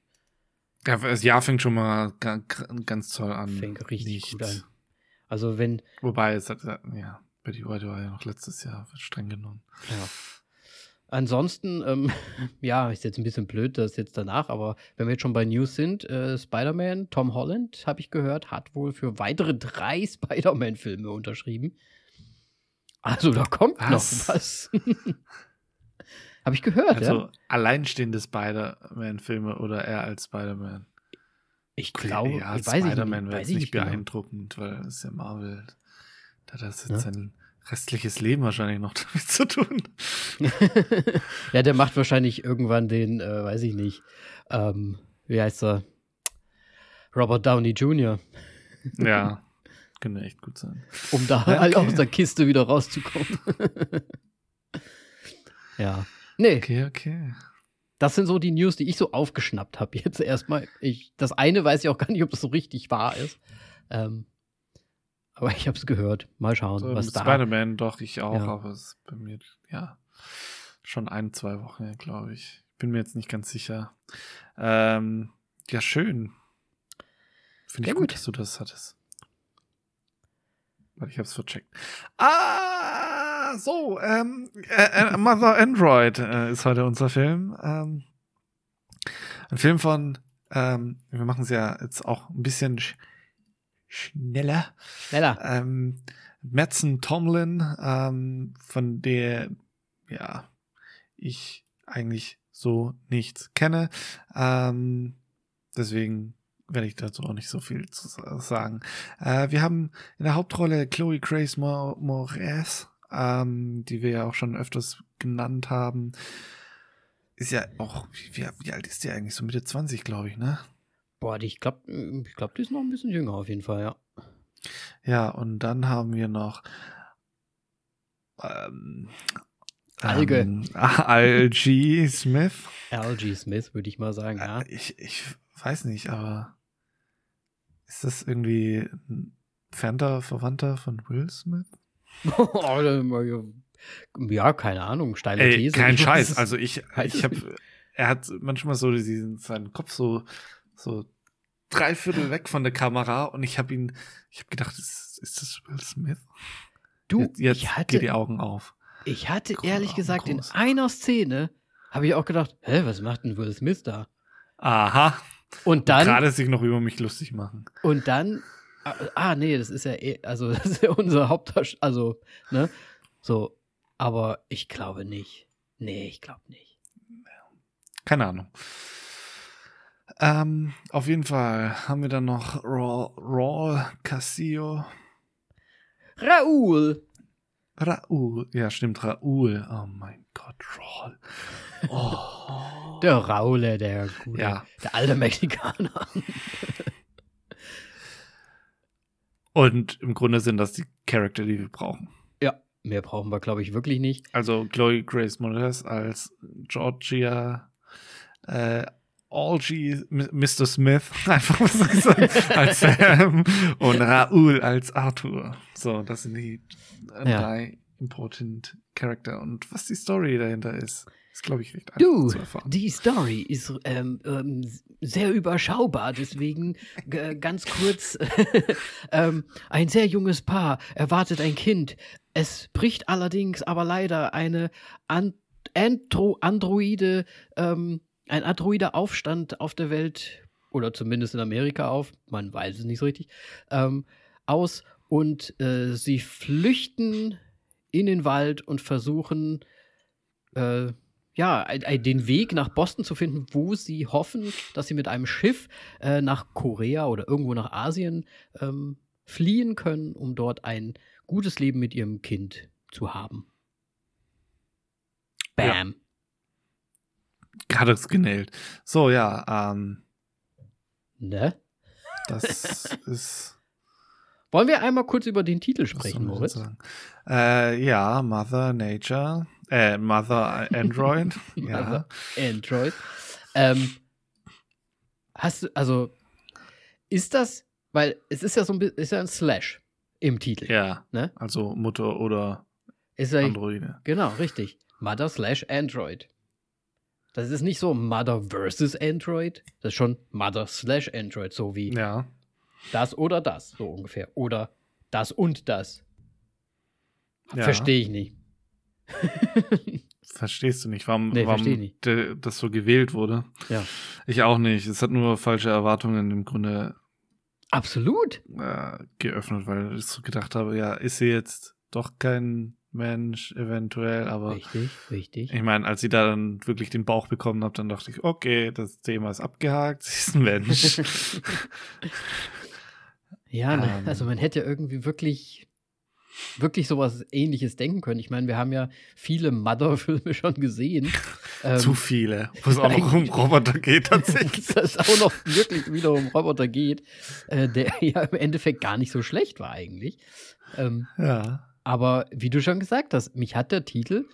Ja, das Jahr fängt schon mal ga- ga- ganz toll an. fängt richtig Nicht. gut an. Also wenn, Wobei, es hat, ja, Betty White war ja noch letztes Jahr streng genommen. ja. Ansonsten, ähm, ja, ist jetzt ein bisschen blöd, das jetzt danach, aber wenn wir jetzt schon bei News sind, äh, Spider-Man, Tom Holland, habe ich gehört, hat wohl für weitere drei Spider-Man-Filme unterschrieben. Also da kommt Was? noch was. habe ich gehört, Also ja. alleinstehende Spider-Man-Filme oder er als Spider-Man? Ich glaube, ja, ich weiß Spider-Man wäre jetzt ich nicht nicht genau. beeindruckend, weil es ist ja Marvel. Da das jetzt Ja. sein restliches Leben wahrscheinlich noch damit zu tun. ja, der macht wahrscheinlich irgendwann den, äh, weiß ich nicht, ähm, wie heißt er? Robert Downey Jr., ja, könnte echt gut sein. um da halt okay. aus der Kiste wieder rauszukommen. ja. Nee, Okay, okay. das sind so die News, die ich so aufgeschnappt habe. Jetzt erstmal. Ich, das eine weiß ich auch gar nicht, ob das so richtig wahr ist. Ähm, aber ich habe es gehört. Mal schauen, So, was da. Spider-Man doch, ich auch, Ja. aber es ist bei mir, ja, schon ein, zwei Wochen, glaube ich. Bin mir jetzt nicht ganz sicher. Ähm, ja, schön. Finde ich gut, gut. dass du das hattest. Weil ich hab's vercheckt. Ah, so, ähm, äh, äh, Mother Android äh, ist heute unser Film. Ähm, ein Film von, ähm, wir machen es ja jetzt auch ein bisschen sch schneller Schneller. ähm, Metzen Tomlin, ähm, von der ja ich eigentlich so nichts kenne. Ähm, deswegen werde ich dazu auch nicht so viel zu sa- sagen. Äh, wir haben in der Hauptrolle Chloe Grace Mo- Moretz, ähm, die wir ja auch schon öfters genannt haben. Ist ja auch, wie, wie alt ist die eigentlich? So Mitte 20, glaube ich, ne? Boah, die, ich glaube, ich glaub, die ist noch ein bisschen jünger auf jeden Fall, ja. Ja, und dann haben wir noch ähm, Alge. Ähm, Algie Smith. Algie Smith, würde ich mal sagen, ja. Äh, Ich, ich weiß nicht, aber ist das irgendwie ein entfernter Verwandter von Will Smith? ja, keine Ahnung, steile Ey, These. kein Scheiß. Also ich, ich habe, er hat manchmal so diesen, seinen Kopf so, so drei Viertel weg von der Kamera und ich habe ihn, ich habe gedacht, ist, ist das Will Smith? du, jetzt jetzt ich hatte, geht die Augen auf. ich hatte Große ehrlich Augen, gesagt in groß. einer Szene, habe ich auch gedacht, hä, was macht denn Will Smith da? Aha. Und dann, Gerade sich noch über mich lustig machen. und dann, ah, ah, nee, das ist ja eh, also das ist ja unser Hauptdarsteller, also, ne, so, aber ich glaube nicht. Nee, ich glaube nicht. Keine Ahnung. Ähm, auf jeden Fall haben wir dann noch Raw, Raw Casio. Raoul! Raoul. Ja, stimmt, Raoul. Oh mein Gott, Raul. Oh. Der Raule, der gute, Ja. der alte Mexikaner. Und im Grunde sind das die Charakter, die wir brauchen. Ja, mehr brauchen wir, glaube ich, wirklich nicht. Also Chloe Grace Moretz als Georgia, äh, Algie, Mr. Smith, einfach was gesagt, als Sam und Raoul als Arthur. So, das sind die äh, Ja. drei important Charakter. Und was die Story dahinter ist, ist, glaube ich, recht einfach Du, zu erfahren. die Story ist ähm, ähm, sehr überschaubar, deswegen ganz kurz. ähm, ein sehr junges Paar erwartet ein Kind. Es bricht allerdings aber leider eine An Andro Androide, ähm, ein androider Aufstand auf der Welt, oder zumindest in Amerika auf, man weiß es nicht so richtig, ähm, aus und äh, sie flüchten in den Wald und versuchen, äh, ja, den Weg nach Boston zu finden, wo sie hoffen, dass sie mit einem Schiff äh, nach Korea oder irgendwo nach Asien ähm, fliehen können, um dort ein gutes Leben mit ihrem Kind zu haben. Bam. Hat es genäht. So, ja, ähm, Ne? das ist. Wollen wir einmal kurz über den Titel sprechen, Moritz? Äh, ja, Mother Nature, äh, Mother Android. ja. Mother Android. Ähm, hast du, also, ist das, weil es ist ja so ein bisschen, ist ja ein Slash im Titel. Ja, Ne? also Mutter oder Ist ja, Androide. Genau, richtig. Mother slash Android. Das ist nicht so Mother versus Android. Das ist schon Mother slash Android, so wie Ja. das oder das, so ungefähr. Oder das und das. Ja. Verstehe ich nicht. Verstehst du nicht, warum, Nee, warum nicht. das so gewählt wurde? Ja. Ich auch nicht. Es hat nur falsche Erwartungen im Grunde Absolut. äh, geöffnet, weil ich so gedacht habe, ja, ist sie jetzt doch kein Mensch eventuell, aber Richtig, richtig. ich meine, als sie da dann wirklich den Bauch bekommen hat, dann dachte ich, okay, das Thema ist abgehakt, sie ist ein Mensch. Ja, ne, Ähm. also man hätte irgendwie wirklich, wirklich sowas ähnliches denken können. Ich meine, wir haben ja viele Mother-Filme schon gesehen. Ähm, Zu viele, wo es auch noch um Roboter geht tatsächlich. dass es auch noch wirklich wieder um Roboter geht, äh, der ja im Endeffekt gar nicht so schlecht war eigentlich. Ähm, ja. Aber wie du schon gesagt hast, mich hat der Titel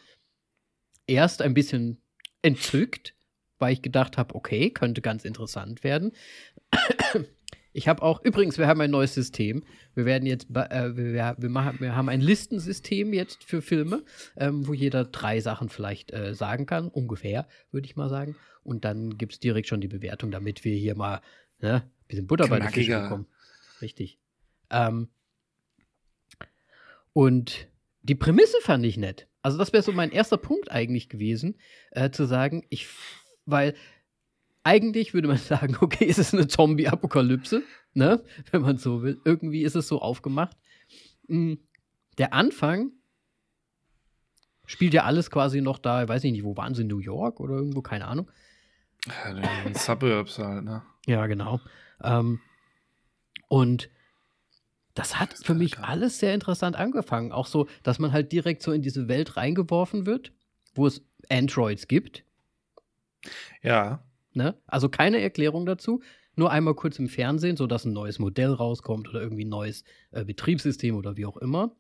erst ein bisschen entzückt, weil ich gedacht habe, okay, könnte ganz interessant werden. Ich habe auch, übrigens, wir haben ein neues System. Wir werden jetzt, äh, wir, wir, machen, wir haben ein Listensystem jetzt für Filme, ähm, wo jeder drei Sachen vielleicht äh, sagen kann, ungefähr, würde ich mal sagen. Und dann gibt es direkt schon die Bewertung, damit wir hier mal ne, ein bisschen Butter bei den Fischen Knackiger. bekommen. Richtig. Ähm, und die Prämisse fand ich nett. Also, das wäre so mein erster Punkt eigentlich gewesen, äh, zu sagen, ich, weil eigentlich würde man sagen, okay, es ist eine Zombie-Apokalypse, ne? Wenn man so will. Irgendwie ist es so aufgemacht. Mm, Der Anfang spielt ja alles quasi noch da, ich weiß ich nicht, wo waren sie, New York oder irgendwo, keine Ahnung. ja in den Suburbs halt, ne? Ja, genau. Ähm, und das hat Das für mich geil. alles sehr interessant angefangen. Auch so, dass man halt direkt so in diese Welt reingeworfen wird. wo es Androids gibt. Ja. Ne? Also keine Erklärung dazu. Nur einmal kurz im Fernsehen, sodass ein neues Modell rauskommt oder irgendwie ein neues äh, Betriebssystem oder wie auch immer.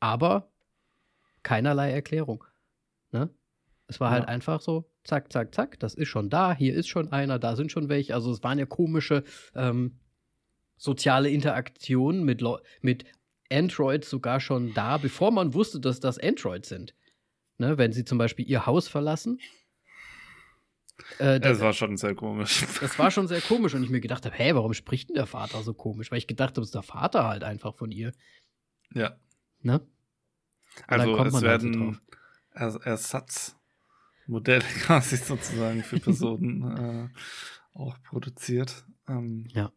Aber keinerlei Erklärung. Ne? Es war halt ja. halt einfach so, zack, zack, zack, das ist schon da, hier ist schon einer, da sind schon welche. Also es waren ja komische ähm, soziale Interaktionen mit, mit Androids sogar schon da, bevor man wusste, dass das Androids sind. Ne? Wenn sie zum Beispiel ihr Haus verlassen. Äh, das, das war schon sehr komisch. Das war schon sehr komisch und ich mir gedacht habe, hä, warum spricht denn der Vater so komisch? Weil ich gedacht habe, es ist der Vater halt einfach von ihr. Ja. Ne? Also es halt werden so Ersatzmodelle quasi sozusagen für Personen äh, auch produziert. Ähm, ja.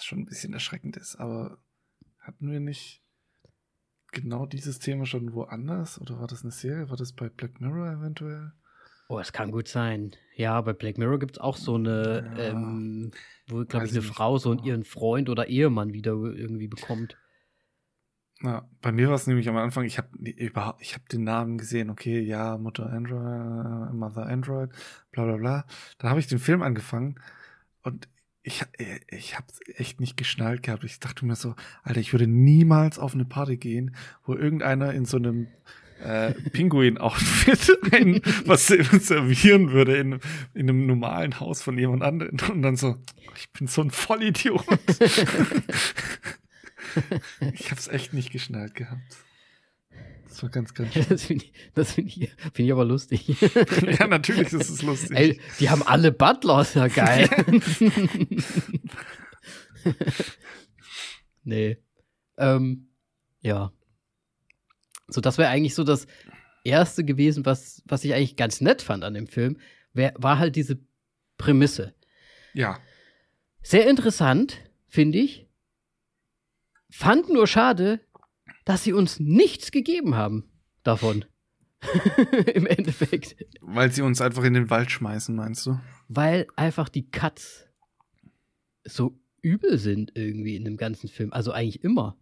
Was schon ein bisschen erschreckend ist, aber hatten wir nicht genau dieses Thema schon woanders? Oder war das eine Serie? War das bei Black Mirror eventuell? Oh, es kann gut sein. Ja, bei Black Mirror gibt es auch so eine, ja, ähm, wo, glaube ich, eine Frau so einen, ihren Freund oder Ehemann wieder irgendwie bekommt. Ja, bei mir war es nämlich am Anfang, ich habe überhaupt, ich habe den Namen gesehen, okay, ja, Mutter Android, Mother Android, bla bla bla. Dann habe ich den Film angefangen und ich, ich habe echt nicht geschnallt gehabt. Ich dachte mir so, Alter, ich würde niemals auf eine Party gehen, wo irgendeiner in so einem äh, Pinguin-Outfit ein, was servieren würde in, in einem normalen Haus von jemand anderem. Und dann so, ich bin so ein Vollidiot. ich hab's echt nicht geschnallt gehabt. Das war ganz, ganz schön. Das finde ich, find ich, find ich aber lustig. ja, natürlich ist es lustig. Ey, die haben alle Butlers, ja geil. nee. Ähm, ja. So, das wäre eigentlich so das Erste gewesen, was, was ich eigentlich ganz nett fand an dem Film, wär, war halt diese Prämisse. Ja. Sehr interessant, finde ich. Fand nur schade, dass sie uns nichts gegeben haben davon. Im Endeffekt. Weil sie uns einfach in den Wald schmeißen, meinst du? Weil einfach die Cuts so übel sind irgendwie in dem ganzen Film. Also eigentlich immer.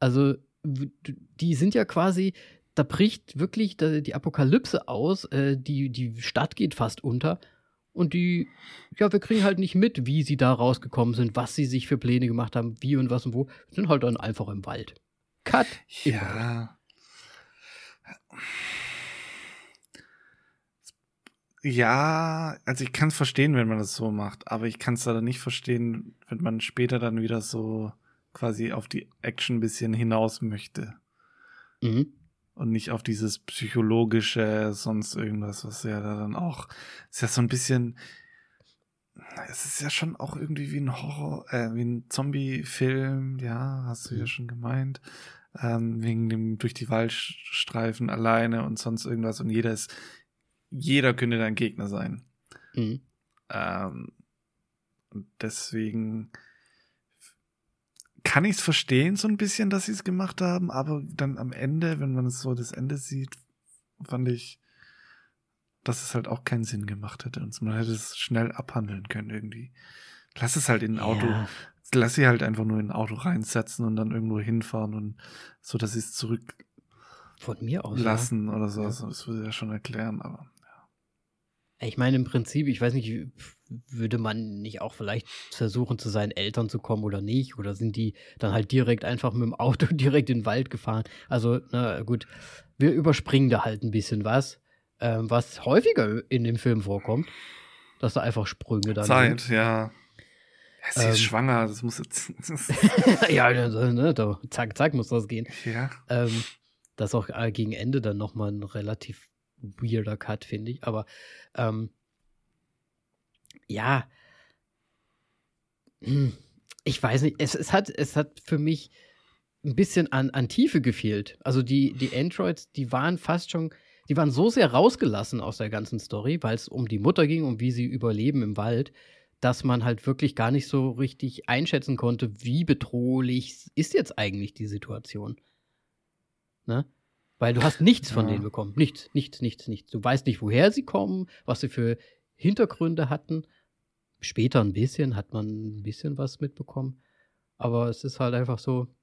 Also die sind ja quasi, da bricht wirklich die Apokalypse aus, äh, die, die Stadt geht fast unter. Und die, ja, wir kriegen halt nicht mit, wie sie da rausgekommen sind, was sie sich für Pläne gemacht haben, wie und was und wo. Sind halt dann einfach im Wald. Cut. Ja. Ja, also ich kann es verstehen, wenn man das so macht, aber ich kann es leider nicht verstehen, wenn man später dann wieder so quasi auf die Action ein bisschen hinaus möchte. Mhm. Und nicht auf dieses psychologische, sonst irgendwas, was ja da dann auch, ist ja so ein bisschen, es ist ja schon auch irgendwie wie ein Horror, äh, wie ein Zombie-Film, ja, hast du ja mhm. schon gemeint. Ähm, wegen dem durch die Waldstreifen alleine und sonst irgendwas und jeder ist, jeder könnte dein Gegner sein. Mhm. Ähm, und deswegen kann ich es verstehen, so ein bisschen, dass sie es gemacht haben, aber dann am Ende, wenn man es so das Ende sieht, fand ich, dass es halt auch keinen Sinn gemacht hätte und man hätte es schnell abhandeln können irgendwie. Lass es halt in ein Auto, ja. Lass sie halt einfach nur in ein Auto reinsetzen und dann irgendwo hinfahren und so, dass sie es zurück von mir aus lassen ja. oder so. Also, das würde ja schon erklären, aber ja. Ich meine, im Prinzip, ich weiß nicht, würde man nicht auch vielleicht versuchen, zu seinen Eltern zu kommen oder nicht? Oder sind die dann halt direkt einfach mit dem Auto direkt in den Wald gefahren? Also, na gut, wir überspringen da halt ein bisschen was ähm, was häufiger in dem Film vorkommt, dass da einfach Sprünge dann Zeit, sind. ja. Sie ähm, ist schwanger, das muss jetzt. ja, also, ne, da, zack, zack, muss das gehen. Ja. Ähm, das ist auch äh, gegen Ende dann nochmal ein relativ weirder Cut, finde ich. Aber ähm, ja, hm, ich weiß nicht, es, es, hat, es hat für mich ein bisschen an, an Tiefe gefehlt. Also die, die Androids, die waren fast schon die waren so sehr rausgelassen aus der ganzen Story, weil es um die Mutter ging, um wie sie überleben im Wald, dass man halt wirklich gar nicht so richtig einschätzen konnte, wie bedrohlich ist jetzt eigentlich die Situation. Ne? Weil du hast nichts von denen bekommen. Nichts, nichts, nichts, nichts. Du weißt nicht, woher sie kommen, was sie für Hintergründe hatten. Später ein bisschen hat man ein bisschen was mitbekommen. Aber es ist halt einfach so,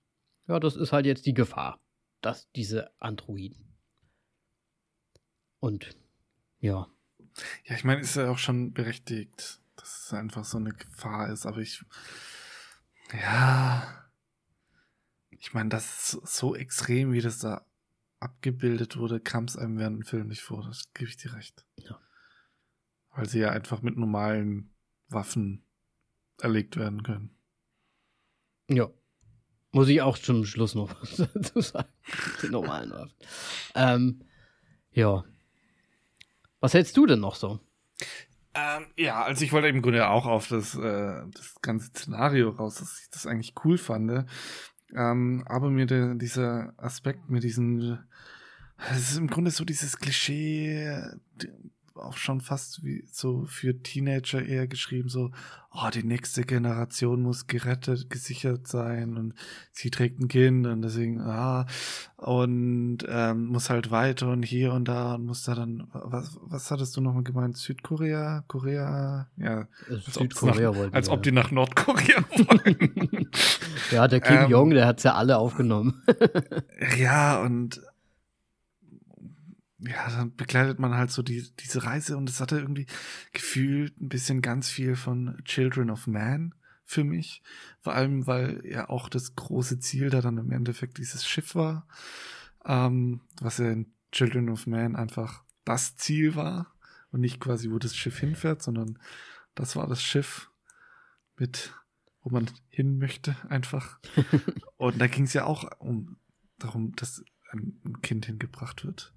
ja, das ist halt jetzt die Gefahr, dass diese Androiden. Und ja. Ja, ich meine, ist ja auch schon berechtigt, dass es einfach so eine Gefahr ist, aber ich. Ja. Ich meine, das ist so extrem, wie das da abgebildet wurde, kam es einem während dem Film nicht vor. Das gebe ich dir recht. Ja. Weil sie ja einfach mit normalen Waffen erlegt werden können. Ja. Muss ich auch zum Schluss noch was dazu sagen. Die normalen Waffen. Ähm, ja. Was hältst du denn noch so? Ähm, ja, also ich wollte im Grunde auch auf das, äh, das ganze Szenario raus, dass ich das eigentlich cool fand. Ähm, aber mir der, dieser Aspekt mit diesen, es ist im Grunde so dieses Klischee, auch schon fast wie so für Teenager eher geschrieben, so, oh, die nächste Generation muss gerettet, gesichert sein und sie trägt ein Kind und deswegen, ah, und ähm, muss halt weiter und hier und da und muss da dann, was, was hattest du nochmal gemeint? Südkorea? Korea? Ja, als, Südkorea nach, als ob die nach Nordkorea wollen. ja, der Kim ähm, Jong, der hat's ja alle aufgenommen. ja, und ja, dann begleitet man halt so die, diese Reise und es hatte irgendwie gefühlt ein bisschen ganz viel von Children of Man für mich. Vor allem, weil ja auch das große Ziel da dann im Endeffekt dieses Schiff war, ähm, was ja in Children of Man einfach das Ziel war und nicht quasi, wo das Schiff hinfährt, sondern das war das Schiff mit, wo man hin möchte einfach. und da ging es ja auch um darum, dass ein Kind hingebracht wird.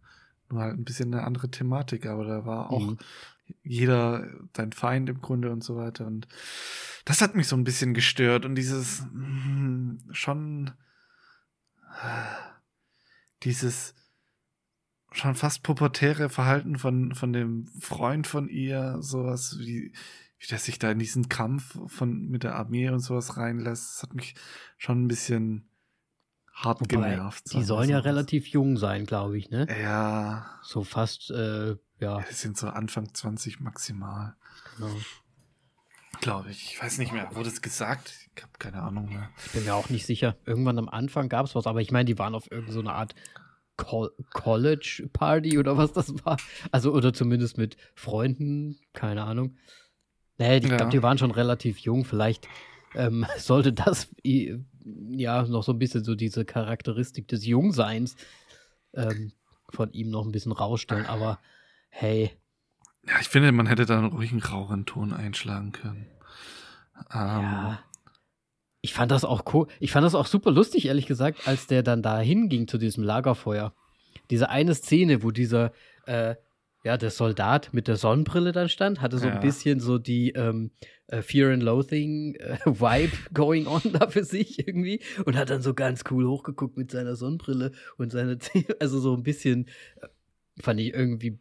Nur halt ein bisschen eine andere Thematik, aber da war auch mhm. jeder dein Feind im Grunde und so weiter. Und das hat mich so ein bisschen gestört und dieses mh, schon dieses schon fast pubertäre Verhalten von, von dem Freund von ihr, sowas wie, wie der sich da in diesen Kampf von, mit der Armee und sowas reinlässt, das hat mich schon ein bisschen hart Wobei, genervt. Die sollen ja relativ jung sein, glaube ich, ne? Ja. So fast, äh, ja. Die sind so Anfang 20 maximal. Genau. Glaube ich. Ich weiß nicht mehr. Wurde es gesagt? Ich habe keine Ahnung mehr. Ich bin mir auch nicht sicher. Irgendwann am Anfang gab es was, aber ich meine, die waren auf irgendeine so Art College Party oder was das war. Also, oder zumindest mit Freunden, keine Ahnung. Nee, ich ja. glaube, die waren schon relativ jung. Vielleicht ähm, sollte das ja noch so ein bisschen so diese Charakteristik des Jungseins ähm, von ihm noch ein bisschen rausstellen, aber hey. Ja, ich finde, man hätte da einen ruhigen, rauchen Ton einschlagen können. Ähm, ja. Ich fand das auch cool. Ich fand das auch super lustig, ehrlich gesagt, als der dann da hinging zu diesem Lagerfeuer. Diese eine Szene, wo dieser äh, ja, der Soldat mit der Sonnenbrille dann stand, hatte so ja. ein bisschen so die ähm, äh, Fear and Loathing äh, Vibe going on da für sich irgendwie und hat dann so ganz cool hochgeguckt mit seiner Sonnenbrille und seine also so ein bisschen äh, fand ich irgendwie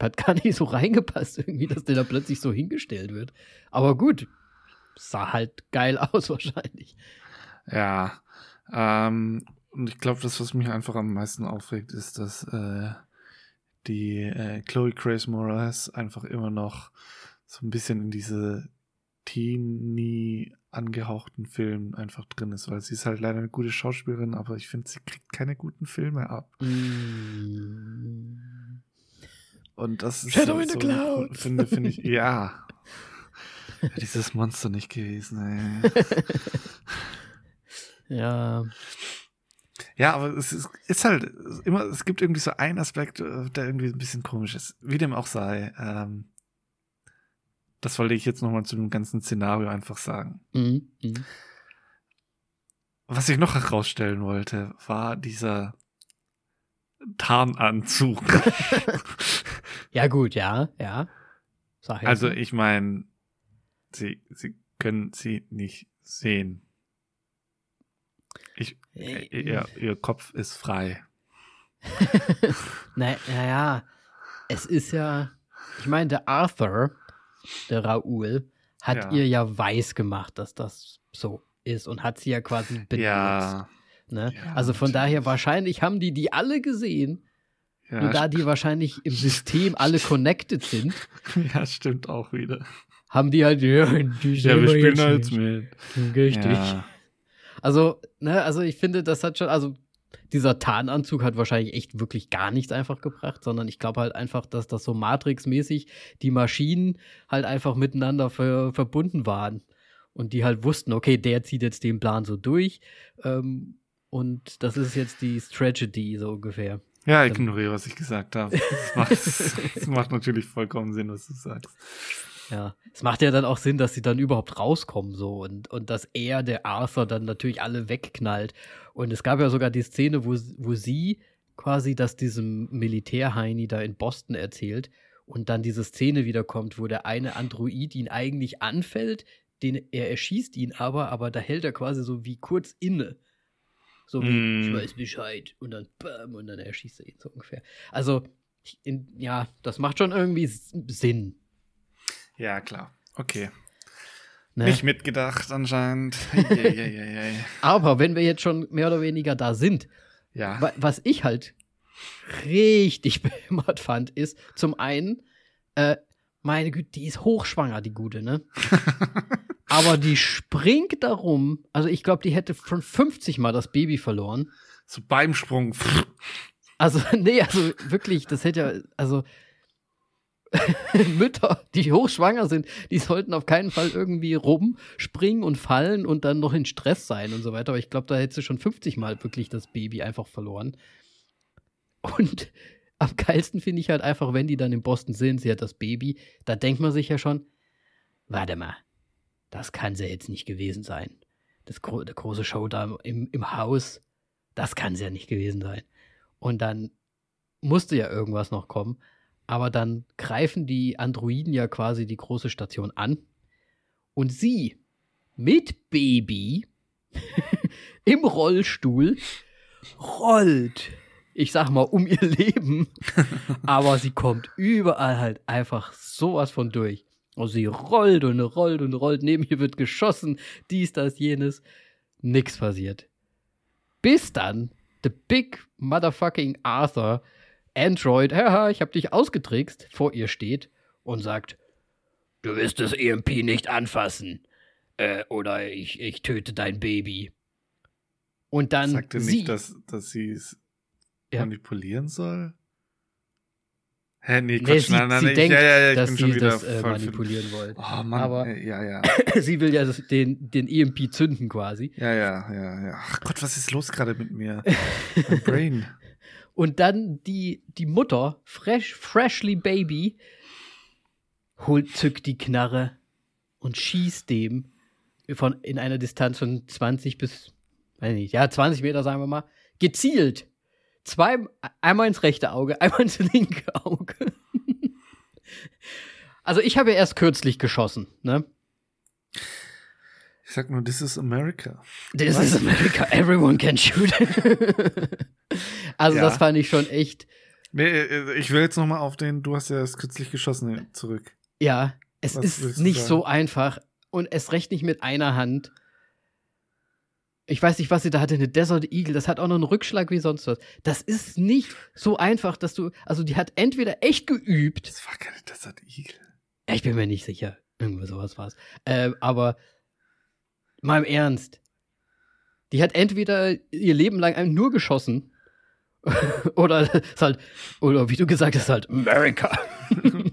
hat gar nicht so reingepasst irgendwie, dass der da plötzlich so hingestellt wird. Aber gut, sah halt geil aus wahrscheinlich. Ja, ähm, und ich glaube, das, was mich einfach am meisten aufregt, ist, dass äh, die äh, Chloe Grace Moretz einfach immer noch so ein bisschen in diese teeny angehauchten Filmen einfach drin ist, weil sie ist halt leider eine gute Schauspielerin, aber ich finde, sie kriegt keine guten Filme ab. Mm. Und das ist Shadow so, in the Cloud. Finde, finde ich, ja. Dieses Monster nicht gewesen, ey. ja. Ja, aber es ist, ist, halt immer, es gibt irgendwie so einen Aspekt, äh, der irgendwie ein bisschen komisch ist. Wie dem auch sei. Ähm, das wollte ich jetzt nochmal zu dem ganzen Szenario einfach sagen. Mhm. Mhm. Was ich noch herausstellen wollte, war dieser Tarnanzug. ja, gut, ja, ja. also, ich meine, sie, sie können sie nicht sehen. Äh, ihr, ihr Kopf ist frei. naja, na es ist ja, ich meine, der Arthur, der Raoul, hat ja. ihr ja weiß gemacht, dass das so ist und hat sie ja quasi benutzt. Ja. Ne? ja also von daher, wahrscheinlich haben die die alle gesehen. Ja, Nur da die wahrscheinlich im System alle connected sind. Ja, stimmt auch wieder. Haben die halt, ja, die ja wir spielen jetzt mit. Richtig. Ja. Also, ne, also ich finde, das hat schon, also dieser Tarnanzug hat wahrscheinlich echt wirklich gar nichts einfach gebracht, sondern ich glaube halt einfach, dass das so Matrix-mäßig die Maschinen halt einfach miteinander ver verbunden waren und die halt wussten, okay, der zieht jetzt den Plan so durch ähm, und das ist jetzt die Strategy so ungefähr. Ja, ignoriere, was ich gesagt habe. Das macht, das macht natürlich vollkommen Sinn, was du sagst. Ja, es macht ja dann auch Sinn, dass sie dann überhaupt rauskommen so und, und dass er, der Arthur, dann natürlich alle wegknallt. Und es gab ja sogar die Szene, wo, wo sie quasi das diesem Militärheini da in Boston erzählt und dann diese Szene wiederkommt, wo der eine Android ihn eigentlich anfällt, den er erschießt ihn aber, aber da hält er quasi so wie kurz inne. So wie, mm. ich weiß Bescheid. Und dann bam, und dann erschießt er ihn so ungefähr. Also, in, ja, das macht schon irgendwie Sinn. Ja, klar. Okay. Ne? Nicht mitgedacht anscheinend. yeah, yeah, yeah, Aber wenn wir jetzt schon mehr oder weniger da sind, ja. was ich halt richtig behämmert fand, ist zum einen, äh, meine Güte, die ist hochschwanger, die Gute, ne? Aber die springt darum, also ich glaube, die hätte schon 50 Mal das Baby verloren. So beim Sprung. Also, nee, also wirklich, das hätte ja, also Mütter, die hochschwanger sind, die sollten auf keinen Fall irgendwie rumspringen und fallen und dann noch in Stress sein und so weiter. Aber ich glaube, da hätte sie schon 50 Mal wirklich das Baby einfach verloren. Und am geilsten finde ich halt einfach, wenn die dann in Boston sind, sie hat das Baby, da denkt man sich ja schon, warte mal, das kann sie jetzt nicht gewesen sein. Das gro der große Show da im, im Haus, das kann sie ja nicht gewesen sein. Und dann musste ja irgendwas noch kommen. Aber dann greifen die Androiden ja quasi die große Station an. Und sie mit Baby im Rollstuhl rollt, ich sag mal, um ihr Leben. Aber sie kommt überall halt einfach sowas von durch. Und sie rollt und rollt und rollt. Neben ihr wird geschossen. Dies, das, jenes. Nix passiert. Bis dann The Big Motherfucking Arthur Android, haha, ich hab dich ausgetrickst, vor ihr steht und sagt, du wirst das EMP nicht anfassen. Äh, oder ich, ich töte dein Baby. Und dann. Sagte sie, nicht, dass, dass sie es ja. manipulieren soll? Hä, nee, Quatsch, nee, sie, nein, nein, sie denkt, ja, ja, ja, dass sie das äh, manipulieren wollen. Oh Mann, aber äh, ja, ja. sie will ja das, den, den EMP zünden quasi. Ja, ja, ja, ja. Ach Gott, was ist los gerade mit mir? mein Brain. Und dann die, die Mutter, fresh, freshly baby, holt, zückt die Knarre und schießt dem von, in einer Distanz von 20 bis, weiß nicht, ja, 20 Meter, sagen wir mal, gezielt. Zwei, einmal ins rechte Auge, einmal ins linke Auge. also ich habe ja erst kürzlich geschossen, ne? Ich sag nur, this is America. This Was? is America. Everyone can shoot. also ja. das fand ich schon echt. Nee, äh, ich will jetzt noch mal auf den, du hast ja das kürzlich geschossen zurück. Ja, es Was ist nicht so einfach und es recht nicht mit einer Hand. Ich weiß nicht, was sie da hatte, eine Desert Eagle, das hat auch noch einen Rückschlag wie sonst was. Das ist nicht so einfach, dass du, also die hat entweder echt geübt. Das war keine Desert Eagle. Ich bin mir nicht sicher. Irgendwo sowas war es. Äh, aber Mal im Ernst. Die hat entweder ihr Leben lang nur geschossen oder ist halt, oder wie du gesagt hast, halt America.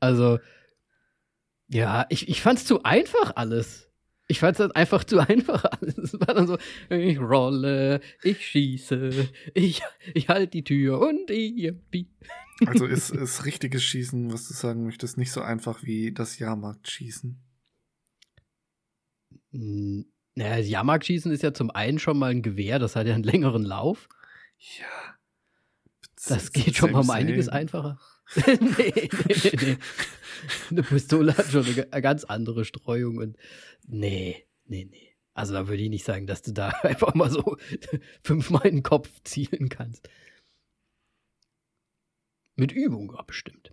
also, ja, ich, ich fand's zu einfach alles. Ich fand's dann einfach zu einfach alles. Es war dann so, ich rolle, ich schieße, ich, ich halte die Tür und ich. Also ist, ist richtiges Schießen, was du sagen möchtest, nicht so einfach wie das Jahrmarktschießen? Naja, Jahrmarktschießen ist ja zum einen schon mal ein Gewehr, das hat ja einen längeren Lauf. Ja. Das geht schon mal um einiges einfacher. nee, nee, nee, nee. Eine Pistole hat schon eine ganz andere Streuung und nee, nee, nee. Also da würde ich nicht sagen, dass du da einfach mal so fünfmal in den Kopf zielen kannst. Mit Übung ja, bestimmt.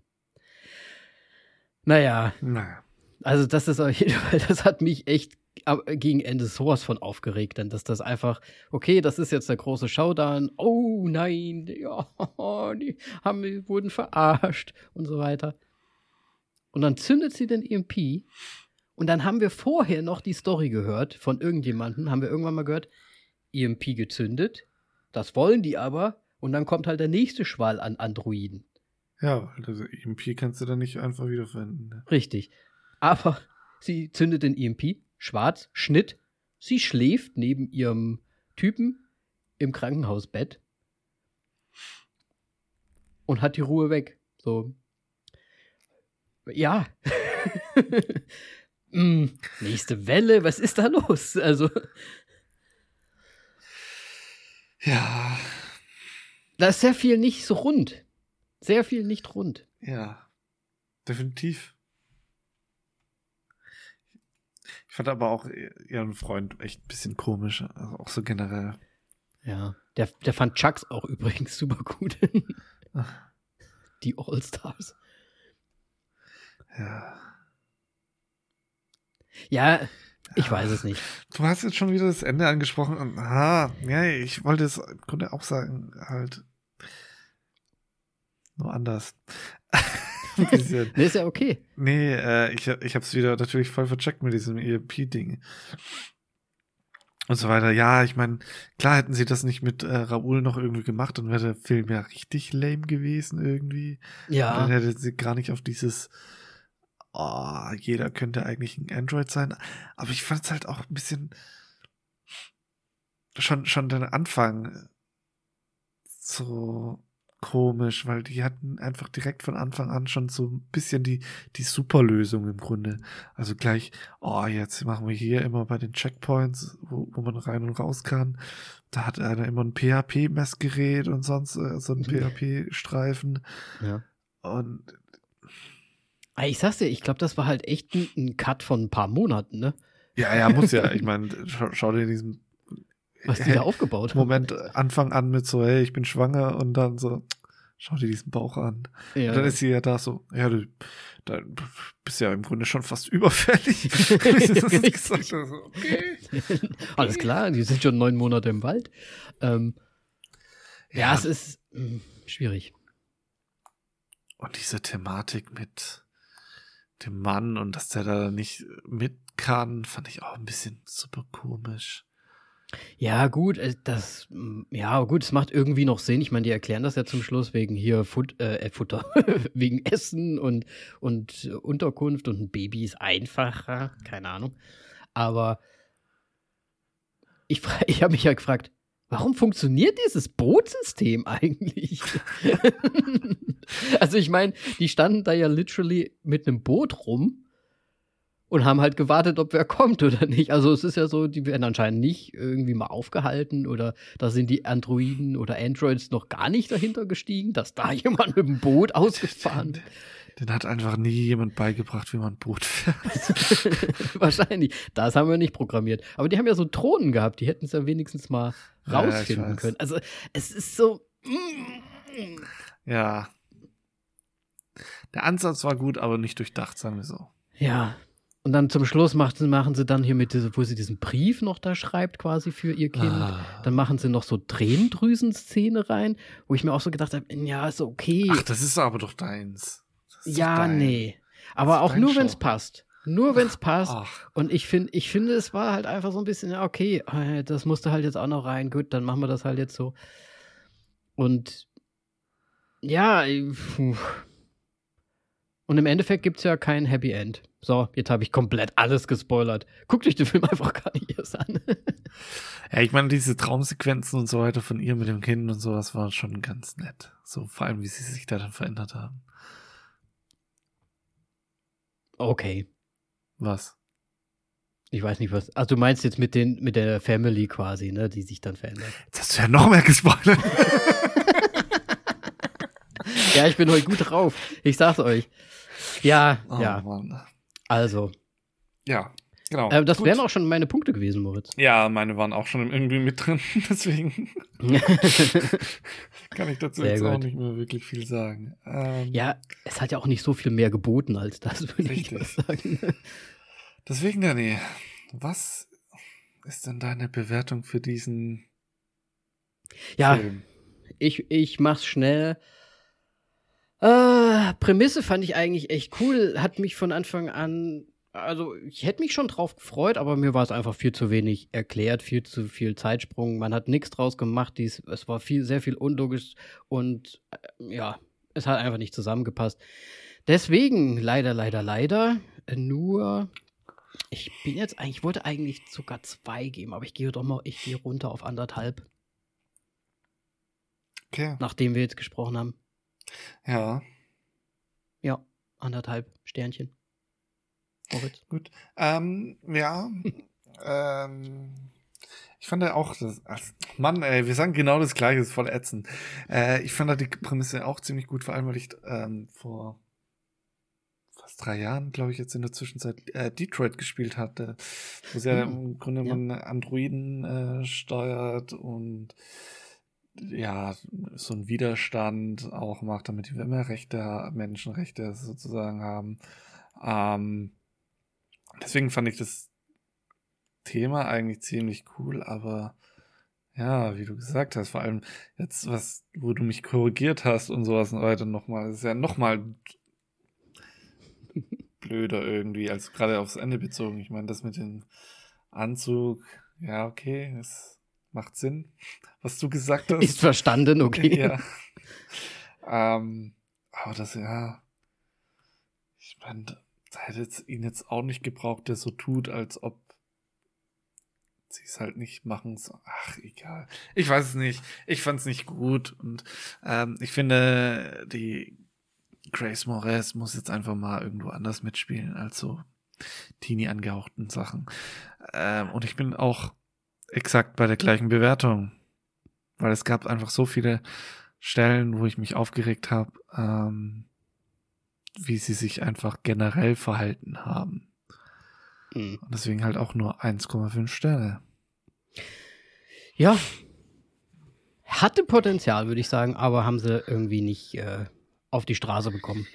Naja. Naja. Also das ist auf jeden Fall, das hat mich echt gegen Ende sowas von aufgeregt, denn dass das einfach, okay, das ist jetzt der große Showdown, oh nein, ja, die haben, wurden verarscht und so weiter. Und dann zündet sie den EMP und dann haben wir vorher noch die Story gehört von irgendjemandem, haben wir irgendwann mal gehört, EMP gezündet. Das wollen die aber. Und dann kommt halt der nächste Schwall an Androiden. Ja, das EMP kannst du dann nicht einfach wiederverwenden. Ne? Richtig. Aber sie zündet den EMP, schwarz, Schnitt. Sie schläft neben ihrem Typen im Krankenhausbett und hat die Ruhe weg. So. Ja. mm, nächste Welle, was ist da los? Also. Ja. Da ist sehr viel nicht so rund. Sehr viel nicht rund. Ja. Definitiv. Ich fand aber auch ihren Freund echt ein bisschen komisch. Also auch so generell. Ja. Der, der fand Chucks auch übrigens super gut. Die All-Stars. Ja. Ja, ich weiß es nicht. Du hast jetzt schon wieder das Ende angesprochen. Und, aha, ja, ich wollte es im Grunde auch sagen, halt. Nur anders. Bisschen. nee, ist ja okay. Nee, äh, ich, ich habe es wieder natürlich voll vercheckt mit diesem EMP-Ding und so weiter. Ja, ich meine, klar hätten sie das nicht mit äh, Raoul noch irgendwie gemacht, dann wäre der Film ja richtig lame gewesen irgendwie. Ja. Und dann hätte sie gar nicht auf dieses, oh, jeder könnte eigentlich ein Android sein. Aber ich fand es halt auch ein bisschen schon, schon den Anfang so komisch, weil die hatten einfach direkt von Anfang an schon so ein bisschen die, die Superlösung im Grunde. Also gleich, oh, jetzt machen wir hier immer bei den Checkpoints, wo, wo man rein und raus kann. Da hat einer immer ein PHP-Messgerät und sonst äh, so ein PHP-Streifen. Ja. Und ich sag's dir, ich glaube, das war halt echt ein, ein Cut von ein paar Monaten, ne? Ja, ja, muss ja. Ich meine, schau, schau dir diesen was die da aufgebaut haben. Moment, Anfang an mit so, hey, ich bin schwanger und dann so, schau dir diesen Bauch an. Ja. Und dann ist sie ja da so, ja, du da bist ja im Grunde schon fast überfällig. gesagt, so, okay. Alles klar, die sind schon neun Monate im Wald. Ähm, ja. ja. es ist mh, hm, schwierig. Und diese Thematik mit dem Mann und dass der da nicht mit kann, fand ich auch ein bisschen super komisch. Ja, gut, äh, das, mm, ja, gut, es macht irgendwie noch Sinn. Ich meine, die erklären das ja zum Schluss wegen hier Fut, äh, Futter, wegen Essen und, und Unterkunft und ein Baby ist einfacher, keine Ahnung. Aber ich, ich habe mich ja gefragt, warum funktioniert dieses Bootsystem eigentlich? also ich meine, die standen da ja literally mit einem Boot rum und haben halt gewartet, ob wer kommt oder nicht. Also es ist ja so, die werden anscheinend nicht irgendwie mal aufgehalten oder da sind die Androiden oder Androids noch gar nicht dahinter gestiegen, dass da jemand mit dem Boot ausgefahren wird. Den hat einfach nie jemand beigebracht, wie man ein Boot fährt. Wahrscheinlich. Das haben wir nicht programmiert. Aber die haben ja so Drohnen gehabt, die hätten es ja wenigstens mal rausfinden ja, können. Also es ist so. Ja. Der Ansatz war gut, aber nicht durchdacht, sagen wir so. Ja, und dann zum Schluss machen, machen sie dann hier mit, wo sie diesen Brief noch da schreibt, quasi für ihr Kind. Ah. Dann machen sie noch so Tränendrüsen-Szene rein, wo ich mir auch so gedacht habe, ja, ist okay. Ach, das ist aber doch deins. Ja, dein. nee. Aber auch nur, wenn es passt. Nur wenn es passt. Ach. Und ich finde, ich finde, es war halt einfach so ein bisschen, ja, okay, äh, das musste halt jetzt auch noch rein. Gut, dann machen wir das halt jetzt so. Und ja, puh. Und im Endeffekt gibt es ja kein Happy End. So, jetzt habe ich komplett alles gespoilert. Guckt euch den Film einfach gar nicht erst an. ja, ich meine, diese Traumsequenzen und so weiter von ihr mit dem Kind und sowas war schon ganz nett. So, vor allem, wie sie sich da dann verändert haben. Okay. Was? Ich weiß nicht, was. Also, du meinst jetzt mit, den, mit der Family quasi, ne, die sich dann verändert. Jetzt hast du ja noch mehr gespoilert. ja, ich bin heute gut drauf. Ich sag's euch. Ja, oh, ja. Mann. Also. Ja, genau. Äh, das Gut. wären auch schon meine Punkte gewesen, Moritz. Ja, meine waren auch schon irgendwie mit drin, deswegen kann ich dazu Sehr jetzt gut. auch nicht mehr wirklich viel sagen. Ähm, ja, es hat ja auch nicht so viel mehr geboten als das, würde ich sagen. Deswegen, Danny, was ist denn deine Bewertung für diesen ja, Film? Ich, ich mach's schnell. Äh, Prämisse fand ich eigentlich echt cool. Hat mich von Anfang an also ich hätte mich schon drauf gefreut, aber mir war es einfach viel zu wenig erklärt, viel zu viel Zeitsprung. Man hat nichts draus gemacht. Dies, es war viel, sehr viel unlogisch und äh, ja, es hat einfach nicht zusammengepasst. Deswegen, leider, leider, leider, nur. Ich bin jetzt eigentlich, ich wollte eigentlich sogar zwei geben, aber ich gehe doch mal, ich gehe runter auf anderthalb. Okay. Nachdem wir jetzt gesprochen haben. Ja. Ja, anderthalb Sternchen. Moritz. Gut. Ähm, ja. ähm, ich fand ja auch, das, ach, Mann, ey, wir sagen genau das Gleiche, ist voll ätzend. Äh, ich fand da die Prämisse auch ziemlich gut, vor allem, weil ich ähm, vor fast drei Jahren, glaube ich, jetzt in der Zwischenzeit äh, Detroit gespielt hatte, wo sie ja im Grunde ja. man Androiden äh, steuert und ja, so ein Widerstand auch macht, damit die mehr Rechte, Menschenrechte sozusagen haben. Ähm, deswegen fand ich das Thema eigentlich ziemlich cool, aber ja, wie du gesagt hast, vor allem jetzt was, wo du mich korrigiert hast und sowas und weiter nochmal, ist ja nochmal blöder irgendwie, als gerade aufs Ende bezogen. Ich meine, das mit dem Anzug, ja, okay, es macht Sinn, was du gesagt hast. Ist verstanden, okay. ja. ähm, aber das, ja, ich meine, da hätte es ihn jetzt auch nicht gebraucht, der so tut, als ob sie es halt nicht machen. So, ach, egal. Ich weiß es nicht. Ich fand es nicht gut. Und ähm, ich finde, die Grace Moretz muss jetzt einfach mal irgendwo anders mitspielen als so teenie angehauchten Sachen. Ähm, und ich bin auch exakt bei der gleichen Bewertung. Weil es gab einfach so viele Stellen, wo ich mich aufgeregt habe, ähm, wie sie sich einfach generell verhalten haben. Mhm. Und deswegen halt auch nur 1,5 Sterne. Ja. Hatte Potenzial, würde ich sagen, aber haben sie irgendwie nicht äh, auf die Straße bekommen.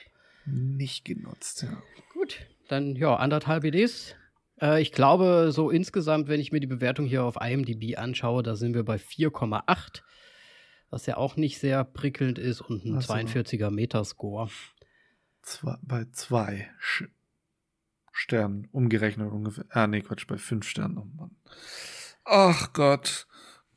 Nicht genutzt, ja. Gut, dann ja, anderthalb Ideen. Äh, ich glaube, so insgesamt, wenn ich mir die Bewertung hier auf IMDb anschaue, da sind wir bei 4,8, was ja auch nicht sehr prickelnd ist und ein so. 42er Metascore. Zwei, bei zwei Sch Sternen umgerechnet ungefähr. Ah, nee, Quatsch, bei fünf Sternen. Oh Mann. Ach Gott.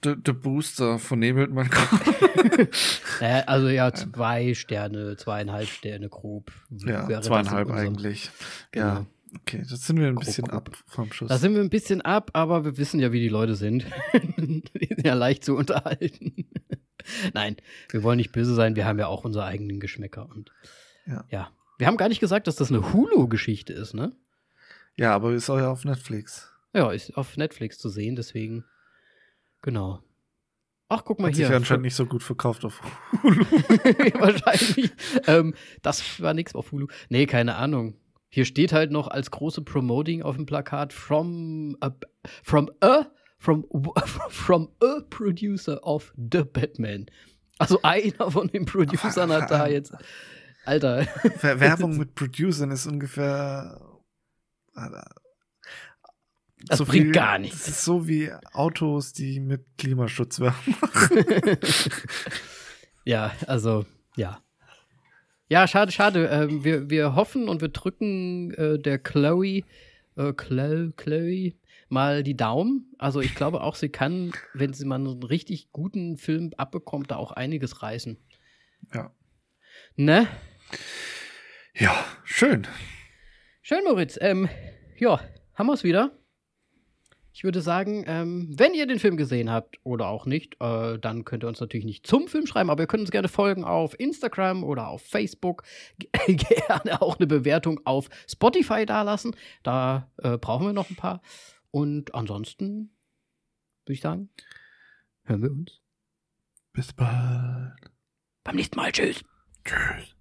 Der, der Booster vernebelt mein Kopf. naja, also ja, zwei Sterne, zweieinhalb Sterne grob. Ja, zweieinhalb eigentlich. Ja. Okay, das sind wir ein bisschen grob, ab vom Schuss. Da sind wir ein bisschen ab, aber wir wissen ja, wie die Leute sind. die sind ja leicht zu unterhalten. Nein, wir wollen nicht böse sein, wir haben ja auch unsere eigenen Geschmäcker. Und ja. ja. Wir haben gar nicht gesagt, dass das eine Hulu-Geschichte ist, ne? Ja, aber ist auch ja auf Netflix. Ja, ist auf Netflix zu sehen, deswegen. Genau. Ach, guck mal Hat hier. Hat sich anscheinend nicht so gut verkauft auf Hulu. Wahrscheinlich. ähm, das war nichts auf Hulu. Nee, keine Ahnung. Hier steht halt noch als große Promoting auf dem Plakat from a, from a from from a producer of The Batman. Also einer von den Producern hat da jetzt Alter. Werbung mit Producern ist ungefähr das so bringt viel, gar nichts. Das ist so wie Autos, die mit Klimaschutz werben. ja, also, ja. Ja, schade, schade. Ähm, wir, wir hoffen und wir drücken äh, der Chloe, äh, Chloe, Chloe mal die Daumen. Also ich glaube auch, sie kann, wenn sie mal einen richtig guten Film abbekommt, da auch einiges reißen. Ja. Ne? Ja, schön. Schön, Moritz. Ähm, ja, haben wir es wieder. Ich würde sagen, ähm, wenn ihr den Film gesehen habt oder auch nicht, äh, dann könnt ihr uns natürlich nicht zum Film schreiben, aber ihr könnt uns gerne folgen auf Instagram oder auf Facebook. gerne auch eine Bewertung auf Spotify dalassen. Da äh, brauchen wir noch ein paar. Und ansonsten würde ich sagen, hören wir uns. Bis bald. Beim nächsten Mal. Tschüss. Tschüss.